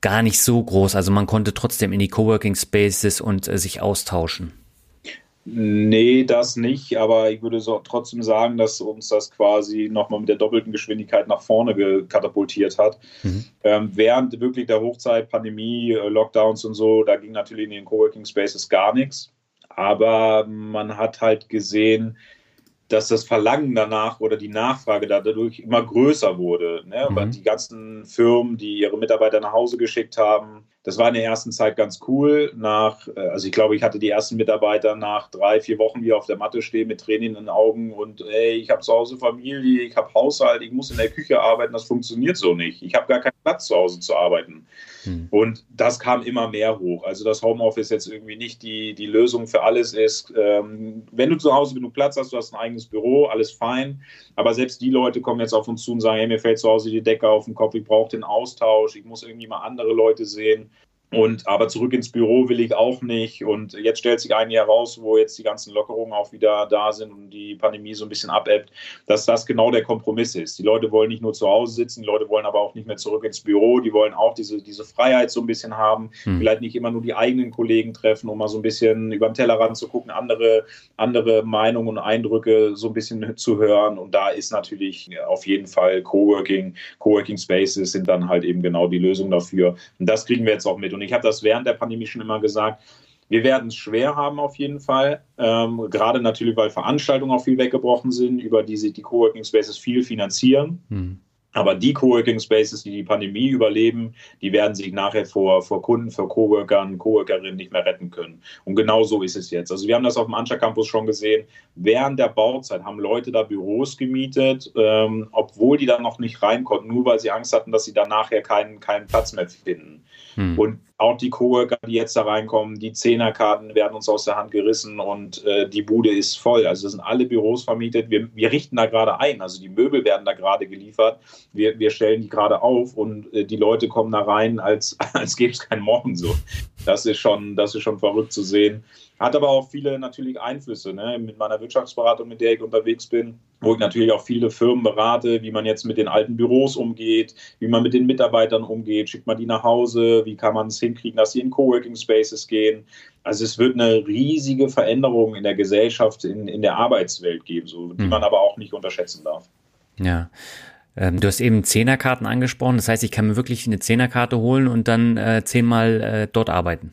gar nicht so groß? Also man konnte trotzdem in die Coworking Spaces und äh, sich austauschen. Nee, das nicht, aber ich würde so trotzdem sagen, dass uns das quasi nochmal mit der doppelten Geschwindigkeit nach vorne katapultiert hat. Mhm. Ähm, während wirklich der Hochzeit, Pandemie, äh, Lockdowns und so, da ging natürlich in den Coworking Spaces gar nichts. Aber man hat halt gesehen, dass das Verlangen danach oder die Nachfrage dadurch immer größer wurde. Ne? Mhm. Die ganzen Firmen, die ihre Mitarbeiter nach Hause geschickt haben, Das war in der ersten Zeit ganz cool. Nach, äh, also ich glaube, ich hatte die ersten Mitarbeiter nach drei, vier Wochen, die auf der Matte stehen mit Tränen in den Augen und ey, ich habe zu Hause Familie, ich habe Haushalt, ich muss in der Küche arbeiten, das funktioniert so nicht. Ich habe gar keinen Platz zu Hause zu arbeiten. Hm. Und das kam immer mehr hoch. Also dass Homeoffice jetzt irgendwie nicht die, die Lösung für alles ist. Ähm, wenn du zu Hause genug Platz hast, du hast ein eigenes Büro, alles fein. Aber selbst die Leute kommen jetzt auf uns zu und sagen, hey, mir fällt zu Hause die Decke auf den Kopf, ich brauche den Austausch, ich muss irgendwie mal andere Leute sehen. Und aber zurück ins Büro will ich auch nicht. Und jetzt stellt sich ein Jahr raus, wo jetzt die ganzen Lockerungen auch wieder da sind und die Pandemie so ein bisschen abebbt, dass das genau der Kompromiss ist. Die Leute wollen nicht nur zu Hause sitzen, die Leute wollen aber auch nicht mehr zurück ins Büro. Die wollen auch diese, diese Freiheit so ein bisschen haben. Hm. Vielleicht nicht immer nur die eigenen Kollegen treffen, um mal so ein bisschen über den Tellerrand zu gucken, andere, andere Meinungen und Eindrücke so ein bisschen zu hören. Und da ist natürlich auf jeden Fall Coworking, Coworking Spaces sind dann halt eben genau die Lösung dafür. Und das kriegen wir jetzt auch mit. Und und ich habe das während der Pandemie schon immer gesagt, wir werden es schwer haben auf jeden Fall, ähm, gerade natürlich, weil Veranstaltungen auch viel weggebrochen sind, über die sich die Coworking Spaces viel finanzieren. Mhm. Aber die Coworking Spaces, die die Pandemie überleben, die werden sich nachher vor, vor Kunden, vor Coworkern, Coworkerinnen nicht mehr retten können. Und genau so ist es jetzt. Also wir haben das auf dem Anscha Campus schon gesehen. Während der Bauzeit haben Leute da Büros gemietet, ähm, obwohl die da noch nicht rein konnten, nur weil sie Angst hatten, dass sie dann nachher keinen, keinen Platz mehr finden. Hm. Und auch die Coworker, die jetzt da reinkommen, die Zehnerkarten werden uns aus der Hand gerissen und äh, die Bude ist voll. Also sind alle Büros vermietet. Wir, wir richten da gerade ein. Also die Möbel werden da gerade geliefert. Wir, wir stellen die gerade auf und äh, die Leute kommen da rein, als, <laughs> als gäbe es keinen Morgen so. Das ist schon, das ist schon verrückt zu sehen. Hat aber auch viele natürlich Einflüsse. Ne? Mit meiner Wirtschaftsberatung, mit der ich unterwegs bin, wo ich natürlich auch viele Firmen berate, wie man jetzt mit den alten Büros umgeht, wie man mit den Mitarbeitern umgeht, schickt man die nach Hause, wie kann man es hinkriegen, dass sie in Coworking Spaces gehen. Also es wird eine riesige Veränderung in der Gesellschaft, in, in der Arbeitswelt geben, so, die mhm. man aber auch nicht unterschätzen darf. Ja. Ähm, du hast eben Zehnerkarten angesprochen. Das heißt, ich kann mir wirklich eine Zehnerkarte holen und dann äh, zehnmal äh, dort arbeiten.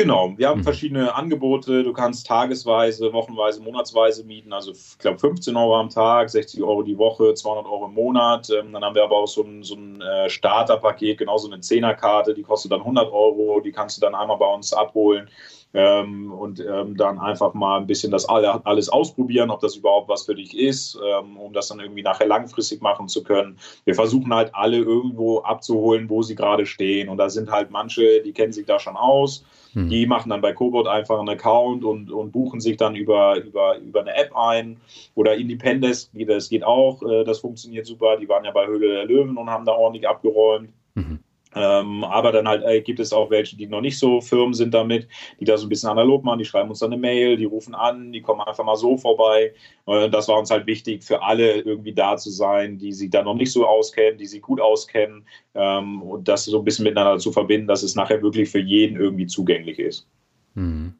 Genau, wir haben mhm. verschiedene Angebote. Du kannst tagesweise, wochenweise, monatsweise mieten. Also, ich glaube, 15 Euro am Tag, 60 Euro die Woche, 200 Euro im Monat. Ähm, dann haben wir aber auch so ein, so ein äh, Starterpaket, genauso eine Zehnerkarte, die kostet dann 100 Euro. Die kannst du dann einmal bei uns abholen ähm, und ähm, dann einfach mal ein bisschen das alles ausprobieren, ob das überhaupt was für dich ist, ähm, um das dann irgendwie nachher langfristig machen zu können. Wir versuchen halt alle irgendwo abzuholen, wo sie gerade stehen. Und da sind halt manche, die kennen sich da schon aus. Hm. Die machen dann bei Cobot einfach einen Account und, und buchen sich dann über, über, über eine App ein. Oder Independence, das geht auch, äh, das funktioniert super. Die waren ja bei Höhle der Löwen und haben da ordentlich abgeräumt. Mhm. Ähm, aber dann halt äh, gibt es auch welche, die noch nicht so firm sind damit, die da so ein bisschen analog machen, die schreiben uns dann eine Mail, die rufen an, die kommen einfach mal so vorbei. Äh, das war uns halt wichtig, für alle irgendwie da zu sein, die sich da noch nicht so auskennen, die sich gut auskennen ähm, und das so ein bisschen miteinander zu verbinden, dass es nachher wirklich für jeden irgendwie zugänglich ist. Mhm.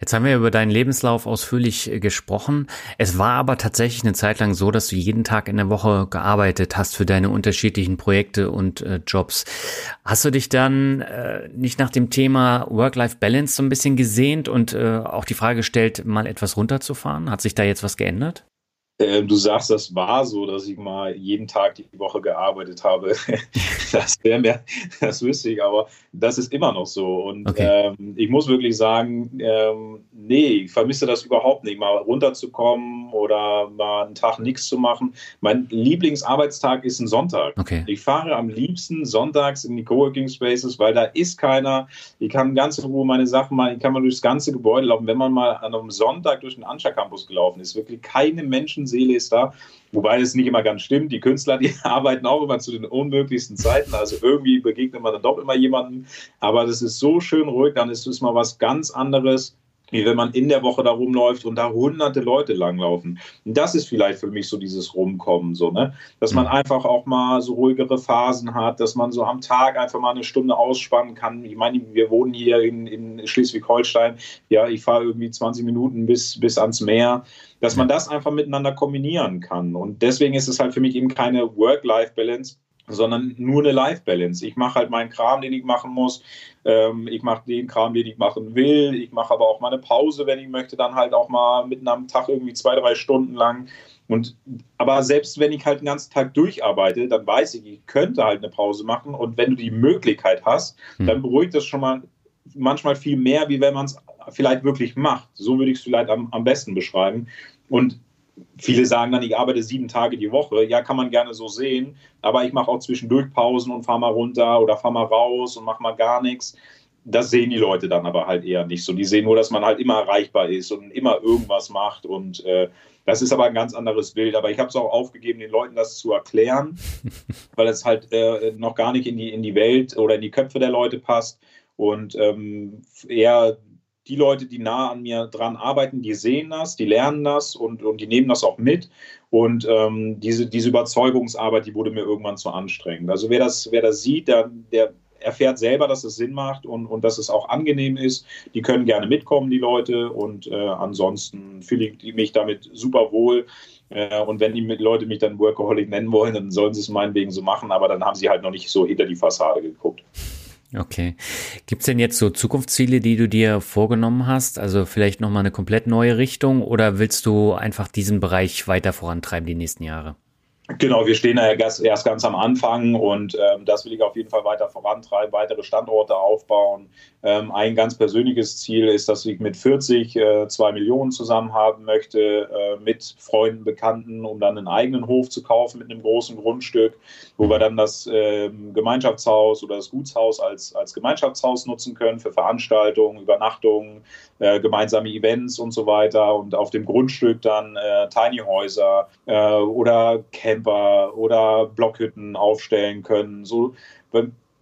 Jetzt haben wir über deinen Lebenslauf ausführlich äh, gesprochen. Es war aber tatsächlich eine Zeit lang so, dass du jeden Tag in der Woche gearbeitet hast für deine unterschiedlichen Projekte und äh, Jobs. Hast du dich dann äh, nicht nach dem Thema Work-Life-Balance so ein bisschen gesehnt und äh, auch die Frage gestellt, mal etwas runterzufahren? Hat sich da jetzt was geändert? Ähm, du sagst, das war so, dass ich mal jeden Tag die Woche gearbeitet habe. <laughs> das wäre mir, das wüsste ich, aber das ist immer noch so. Und okay. ähm, ich muss wirklich sagen, ähm, nee, ich vermisse das überhaupt nicht, mal runterzukommen oder mal einen Tag nichts zu machen. Mein Lieblingsarbeitstag ist ein Sonntag. Okay. Ich fahre am liebsten sonntags in die Coworking Spaces, weil da ist keiner. Ich kann ganz in Ruhe meine Sachen machen, ich kann mal durchs ganze Gebäude laufen. Wenn man mal an einem Sonntag durch den Anscha Campus gelaufen ist, wirklich keine Menschen Menschenseele ist da. Wobei es nicht immer ganz stimmt. Die Künstler, die <laughs> arbeiten auch immer zu den unmöglichsten Zeiten. Also irgendwie begegnet man dann doch immer jemandem. Aber das ist so schön ruhig, dann ist es mal was ganz anderes wie wenn man in der Woche da rumläuft und da hunderte Leute langlaufen. Und das ist vielleicht für mich so dieses Rumkommen, so, ne? Dass man mhm. einfach auch mal so ruhigere Phasen hat, dass man so am Tag einfach mal eine Stunde ausspannen kann. Ich meine, wir wohnen hier in, in Schleswig-Holstein. Ja, ich fahre irgendwie 20 Minuten bis, bis ans Meer. Dass man das einfach miteinander kombinieren kann. Und deswegen ist es halt für mich eben keine Work-Life-Balance, sondern nur eine Life-Balance. Ich mache halt meinen Kram, den ich machen muss. Ähm, ich mache den Kram, den ich machen will. Ich mache aber auch mal eine Pause, wenn ich möchte, dann halt auch mal mitten am Tag irgendwie zwei, drei Stunden lang. Und, aber selbst wenn ich halt den ganzen Tag durcharbeite, dann weiß ich, ich könnte halt eine Pause machen. Und wenn du die Möglichkeit hast, hm. dann beruhigt das schon mal manchmal viel mehr, wie wenn man es vielleicht wirklich macht. So würde ich es vielleicht am, am besten beschreiben. Und viele sagen dann, ich arbeite sieben Tage die Woche. Ja, kann man gerne so sehen. Aber ich mache auch zwischendurch Pausen und fahre mal runter oder fahre mal raus und mache mal gar nichts. Das sehen die Leute dann aber halt eher nicht so. Die sehen nur, dass man halt immer erreichbar ist und immer irgendwas macht. Und äh, das ist aber ein ganz anderes Bild. Aber ich habe es auch aufgegeben, den Leuten das zu erklären, <laughs> weil es halt äh, noch gar nicht in die, in die Welt oder in die Köpfe der Leute passt. Und ähm, eher die Leute, die nah an mir dran arbeiten, die sehen das, die lernen das und, und die nehmen das auch mit. Und ähm, diese, diese Überzeugungsarbeit, die wurde mir irgendwann zu anstrengend. Also wer das, wer das sieht, der, der erfährt selber, dass es Sinn macht und, und dass es auch angenehm ist. Die können gerne mitkommen, die Leute. Und äh, ansonsten fühle ich mich damit super wohl. Äh, und wenn die Leute mich dann Workaholic nennen wollen, dann sollen sie es meinetwegen so machen. Aber dann haben sie halt noch nicht so hinter die Fassade geguckt. Okay. Gibt es denn jetzt so Zukunftsziele, die du dir vorgenommen hast? Also vielleicht nochmal eine komplett neue Richtung oder willst du einfach diesen Bereich weiter vorantreiben die nächsten Jahre? Genau, wir stehen ja erst ganz am Anfang und ähm, das will ich auf jeden Fall weiter vorantreiben, weitere Standorte aufbauen. Ähm, ein ganz persönliches Ziel ist, dass ich mit 40 äh, zwei Millionen zusammen haben möchte, äh, mit Freunden, Bekannten, um dann einen eigenen Hof zu kaufen mit einem großen Grundstück, wo wir dann das äh, Gemeinschaftshaus oder das Gutshaus als, als Gemeinschaftshaus nutzen können für Veranstaltungen, Übernachtungen, äh, gemeinsame Events und so weiter und auf dem Grundstück dann äh, Tiny Häuser äh, oder Camper oder Blockhütten aufstellen können. So,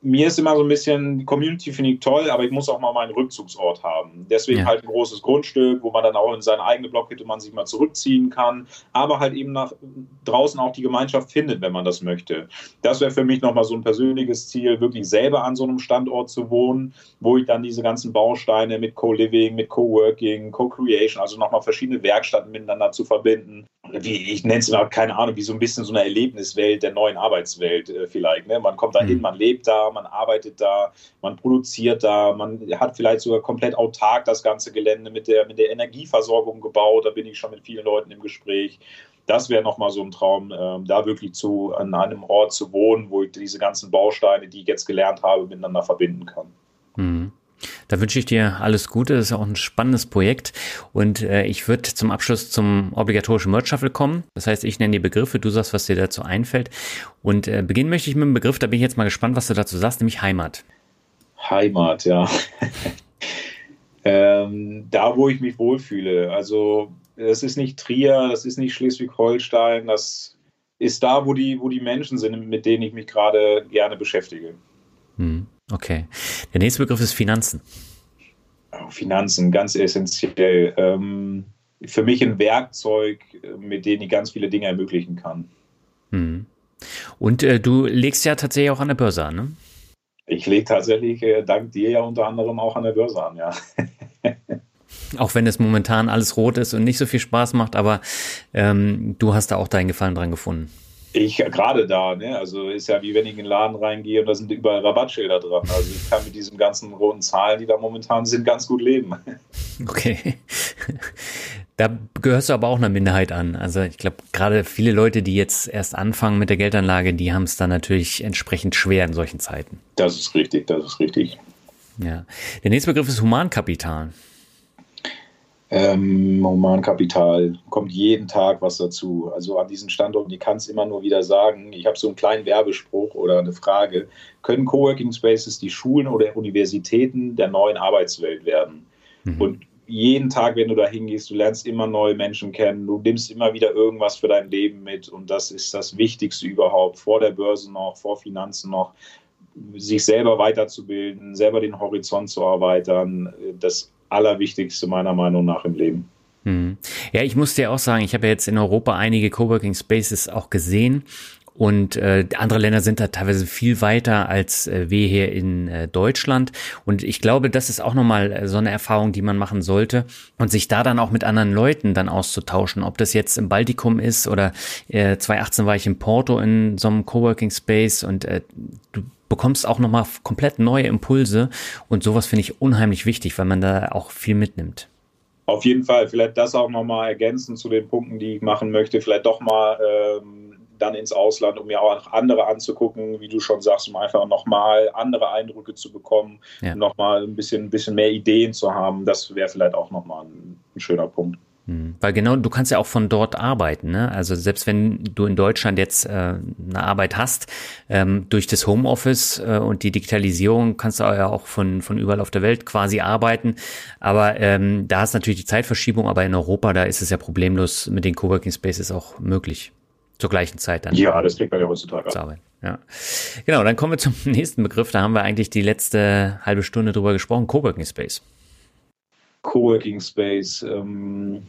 mir ist immer so ein bisschen, die Community finde ich toll, aber ich muss auch mal meinen Rückzugsort haben. Deswegen ja. halt ein großes Grundstück, wo man dann auch in seine eigene Blockhütte man sich mal zurückziehen kann, aber halt eben nach draußen auch die Gemeinschaft findet, wenn man das möchte. Das wäre für mich nochmal so ein persönliches Ziel, wirklich selber an so einem Standort zu wohnen, wo ich dann diese ganzen Bausteine mit Co-Living, mit Co-Working, Co-Creation, also nochmal verschiedene Werkstätten miteinander zu verbinden. Wie, ich nenne es mal, keine Ahnung, wie so ein bisschen so eine Erlebniswelt der neuen Arbeitswelt äh, vielleicht. Ne? Man kommt da hin, mhm. man lebt da, man arbeitet da, man produziert da, man hat vielleicht sogar komplett autark das ganze Gelände mit der, mit der Energieversorgung gebaut. Da bin ich schon mit vielen Leuten im Gespräch. Das wäre nochmal so ein Traum, äh, da wirklich zu, an einem Ort zu wohnen, wo ich diese ganzen Bausteine, die ich jetzt gelernt habe, miteinander verbinden kann. Mhm. Da wünsche ich dir alles Gute. Das ist auch ein spannendes Projekt. Und äh, ich würde zum Abschluss zum obligatorischen Merch Shuffle kommen. Das heißt, ich nenne die Begriffe, du sagst, was dir dazu einfällt. Und äh, beginnen möchte ich mit einem Begriff, da bin ich jetzt mal gespannt, was du dazu sagst, nämlich Heimat. Heimat, ja. <laughs> ähm, da, wo ich mich wohlfühle. Also, das ist nicht Trier, das ist nicht Schleswig-Holstein, das ist da, wo die, wo die Menschen sind, mit denen ich mich gerade gerne beschäftige. Hm. Okay. Der nächste Begriff ist Finanzen. Oh, Finanzen, ganz essentiell. Ähm, für mich ein Werkzeug, mit dem ich ganz viele Dinge ermöglichen kann. Hm. Und äh, du legst ja tatsächlich auch an der Börse an, ne? Ich lege tatsächlich äh, dank dir ja unter anderem auch an der Börse an, ja. <laughs> auch wenn es momentan alles rot ist und nicht so viel Spaß macht, aber ähm, du hast da auch deinen Gefallen dran gefunden. Ich gerade da, ne? Also ist ja wie wenn ich in den Laden reingehe und da sind überall Rabattschilder dran. Also ich kann mit diesen ganzen roten Zahlen, die da momentan sind, ganz gut leben. <laughs> Okay. Da gehörst du aber auch einer Minderheit an. Also ich glaube, gerade viele Leute, die jetzt erst anfangen mit der Geldanlage, die haben es dann natürlich entsprechend schwer in solchen Zeiten. Das ist richtig, das ist richtig. Ja. Der nächste Begriff ist Humankapital ähm, Humankapital, kommt jeden Tag was dazu. Also an diesen Standorten, ich kann es immer nur wieder sagen, ich habe so einen kleinen Werbespruch oder eine Frage, können Coworking Spaces die Schulen oder Universitäten der neuen Arbeitswelt werden? Mhm. Und jeden Tag, wenn du da hingehst, du lernst immer neue Menschen kennen, du nimmst immer wieder irgendwas für dein Leben mit und das ist das Wichtigste überhaupt, vor der Börse noch, vor Finanzen noch, sich selber weiterzubilden, selber den Horizont zu erweitern, das Allerwichtigste meiner Meinung nach im Leben. Hm. Ja, ich muss dir auch sagen, ich habe ja jetzt in Europa einige Coworking Spaces auch gesehen und äh, andere Länder sind da teilweise viel weiter als äh, wir hier in äh, Deutschland. Und ich glaube, das ist auch nochmal äh, so eine Erfahrung, die man machen sollte. Und sich da dann auch mit anderen Leuten dann auszutauschen. Ob das jetzt im Baltikum ist oder äh, 2018 war ich in Porto in so einem Coworking Space und äh, du bekommst auch nochmal komplett neue Impulse und sowas finde ich unheimlich wichtig, weil man da auch viel mitnimmt. Auf jeden Fall, vielleicht das auch nochmal ergänzen zu den Punkten, die ich machen möchte. Vielleicht doch mal ähm, dann ins Ausland, um mir auch andere anzugucken, wie du schon sagst, um einfach nochmal andere Eindrücke zu bekommen, ja. nochmal ein bisschen, ein bisschen mehr Ideen zu haben. Das wäre vielleicht auch nochmal ein, ein schöner Punkt. Hm. Weil genau, du kannst ja auch von dort arbeiten. Ne? Also selbst wenn du in Deutschland jetzt äh, eine Arbeit hast, ähm, durch das Homeoffice äh, und die Digitalisierung kannst du ja auch von, von überall auf der Welt quasi arbeiten. Aber ähm, da ist natürlich die Zeitverschiebung, aber in Europa, da ist es ja problemlos mit den Coworking Spaces auch möglich. Zur gleichen Zeit dann. Ja, das kriegt man ja heutzutage. Zu arbeiten. Ja. Genau, dann kommen wir zum <laughs> nächsten Begriff. Da haben wir eigentlich die letzte halbe Stunde drüber gesprochen. Coworking Space. Coworking Space. Ähm,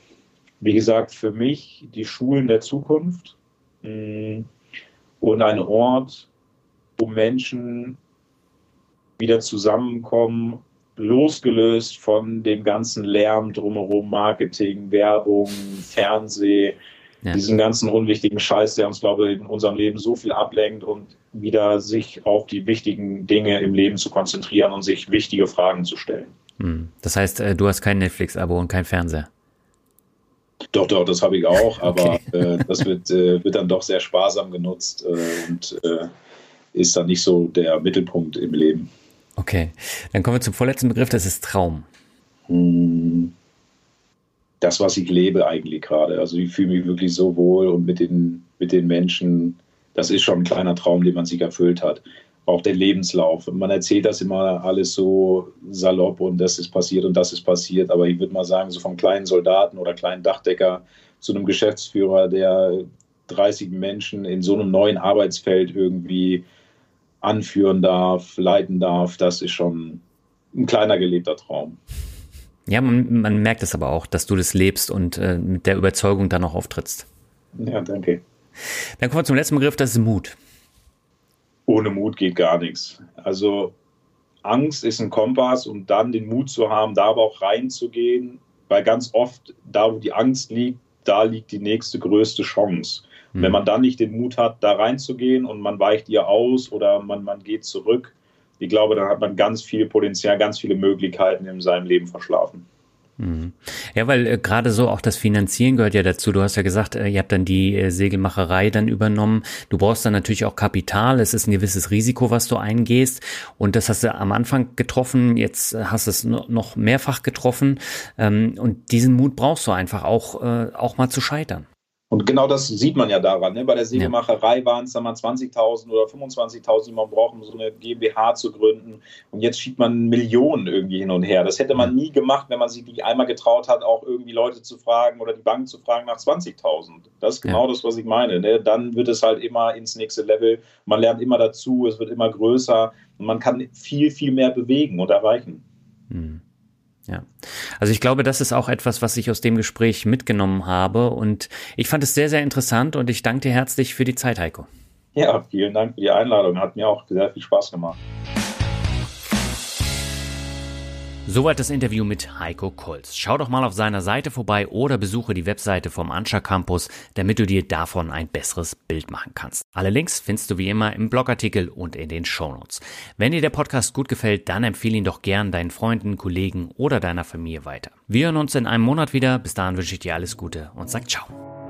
wie gesagt, für mich die Schulen der Zukunft mh, mm, und ein Ort, wo Menschen wieder zusammenkommen, losgelöst von dem ganzen Lärm drumherum, Marketing, Werbung, Fernseh, ja. diesen ganzen unwichtigen Scheiß, der uns, glaube ich, in unserem Leben so viel ablenkt und wieder sich auf die wichtigen Dinge im Leben zu konzentrieren und sich wichtige Fragen zu stellen. Hm. Das heißt, äh, du hast kein Netflix-Abo und kein Fernseher? Doch, doch, das habe ich auch, <laughs> aber okay. äh, das wird, äh, wird dann doch sehr sparsam genutzt äh, und äh, ist dann nicht so der Mittelpunkt im Leben. Okay, dann kommen wir zum vorletzten Begriff, das ist Traum. Hm. Das, was ich lebe eigentlich gerade. Also ich fühle mich wirklich so wohl und mit den, mit den Menschen, das ist schon ein kleiner Traum, den man sich erfüllt hat auch der Lebenslauf. Man erzählt das immer alles so salopp und das ist passiert und das ist passiert. Aber ich würde mal sagen, so vom kleinen Soldaten oder kleinen Dachdecker zu einem Geschäftsführer, der 30 Menschen in so einem neuen Arbeitsfeld irgendwie anführen darf, leiten darf, das ist schon ein kleiner gelebter Traum. Ja, man, man merkt es aber auch, dass du das lebst und äh, mit der Überzeugung dann auch auftrittst. Ja, danke. Dann kommen wir zum letzten Begriff, das ist Mut ohne Mut geht gar nichts. Also Angst ist ein Kompass, um dann den Mut zu haben, da aber auch reinzugehen, weil ganz oft da, wo die Angst liegt, da liegt die nächste größte Chance. Mhm. Wenn man dann nicht den Mut hat, da reinzugehen und man weicht ihr aus oder man, man geht zurück, ich glaube, dann hat man ganz viel Potenzial, ganz viele Möglichkeiten in seinem Leben verschlafen. Mhm. Ja, weil äh, gerade so auch das Finanzieren gehört ja dazu. Du hast ja gesagt, äh, ihr habt dann die äh, Segelmacherei dann übernommen. Du brauchst dann natürlich auch Kapital. Es ist ein gewisses Risiko, was du eingehst. Und das hast du am Anfang getroffen. Jetzt äh, hast du es noch mehrfach getroffen. Ähm, und diesen Mut brauchst du einfach auch, äh, auch mal zu scheitern. Und genau das sieht man ja daran. Ne? Bei der Segelmacherei ja. waren es dann mal 20.000 oder 25.000, die man braucht, um so eine GmbH zu gründen. Und jetzt schiebt man Millionen irgendwie hin und her. Das hätte man nie gemacht, wenn man sich nicht einmal getraut hat, auch irgendwie Leute zu fragen oder die Bank zu fragen nach 20.000. Das ist genau ja. das, was ich meine. Ne? Dann wird es halt immer ins nächste Level. Man lernt immer dazu, es wird immer größer und man kann viel, viel mehr bewegen und erreichen. Mhm. Ja. Also ich glaube, das ist auch etwas, was ich aus dem Gespräch mitgenommen habe und ich fand es sehr, sehr interessant und ich danke dir herzlich für die Zeit, Heiko. Ja, vielen Dank für die Einladung. Hat mir auch sehr viel Spaß gemacht. Soweit das Interview mit Heiko Kolz. Schau doch mal auf seiner Seite vorbei oder besuche die Webseite vom Anscha Campus, damit du dir davon ein besseres Bild machen kannst. Alle Links findest du wie immer im Blogartikel und in den Shownotes. Wenn dir der Podcast gut gefällt, dann empfehle ihn doch gern deinen Freunden, Kollegen oder deiner Familie weiter. Wir hören uns in einem Monat wieder. Bis dahin wünsche ich dir alles Gute und sag ciao.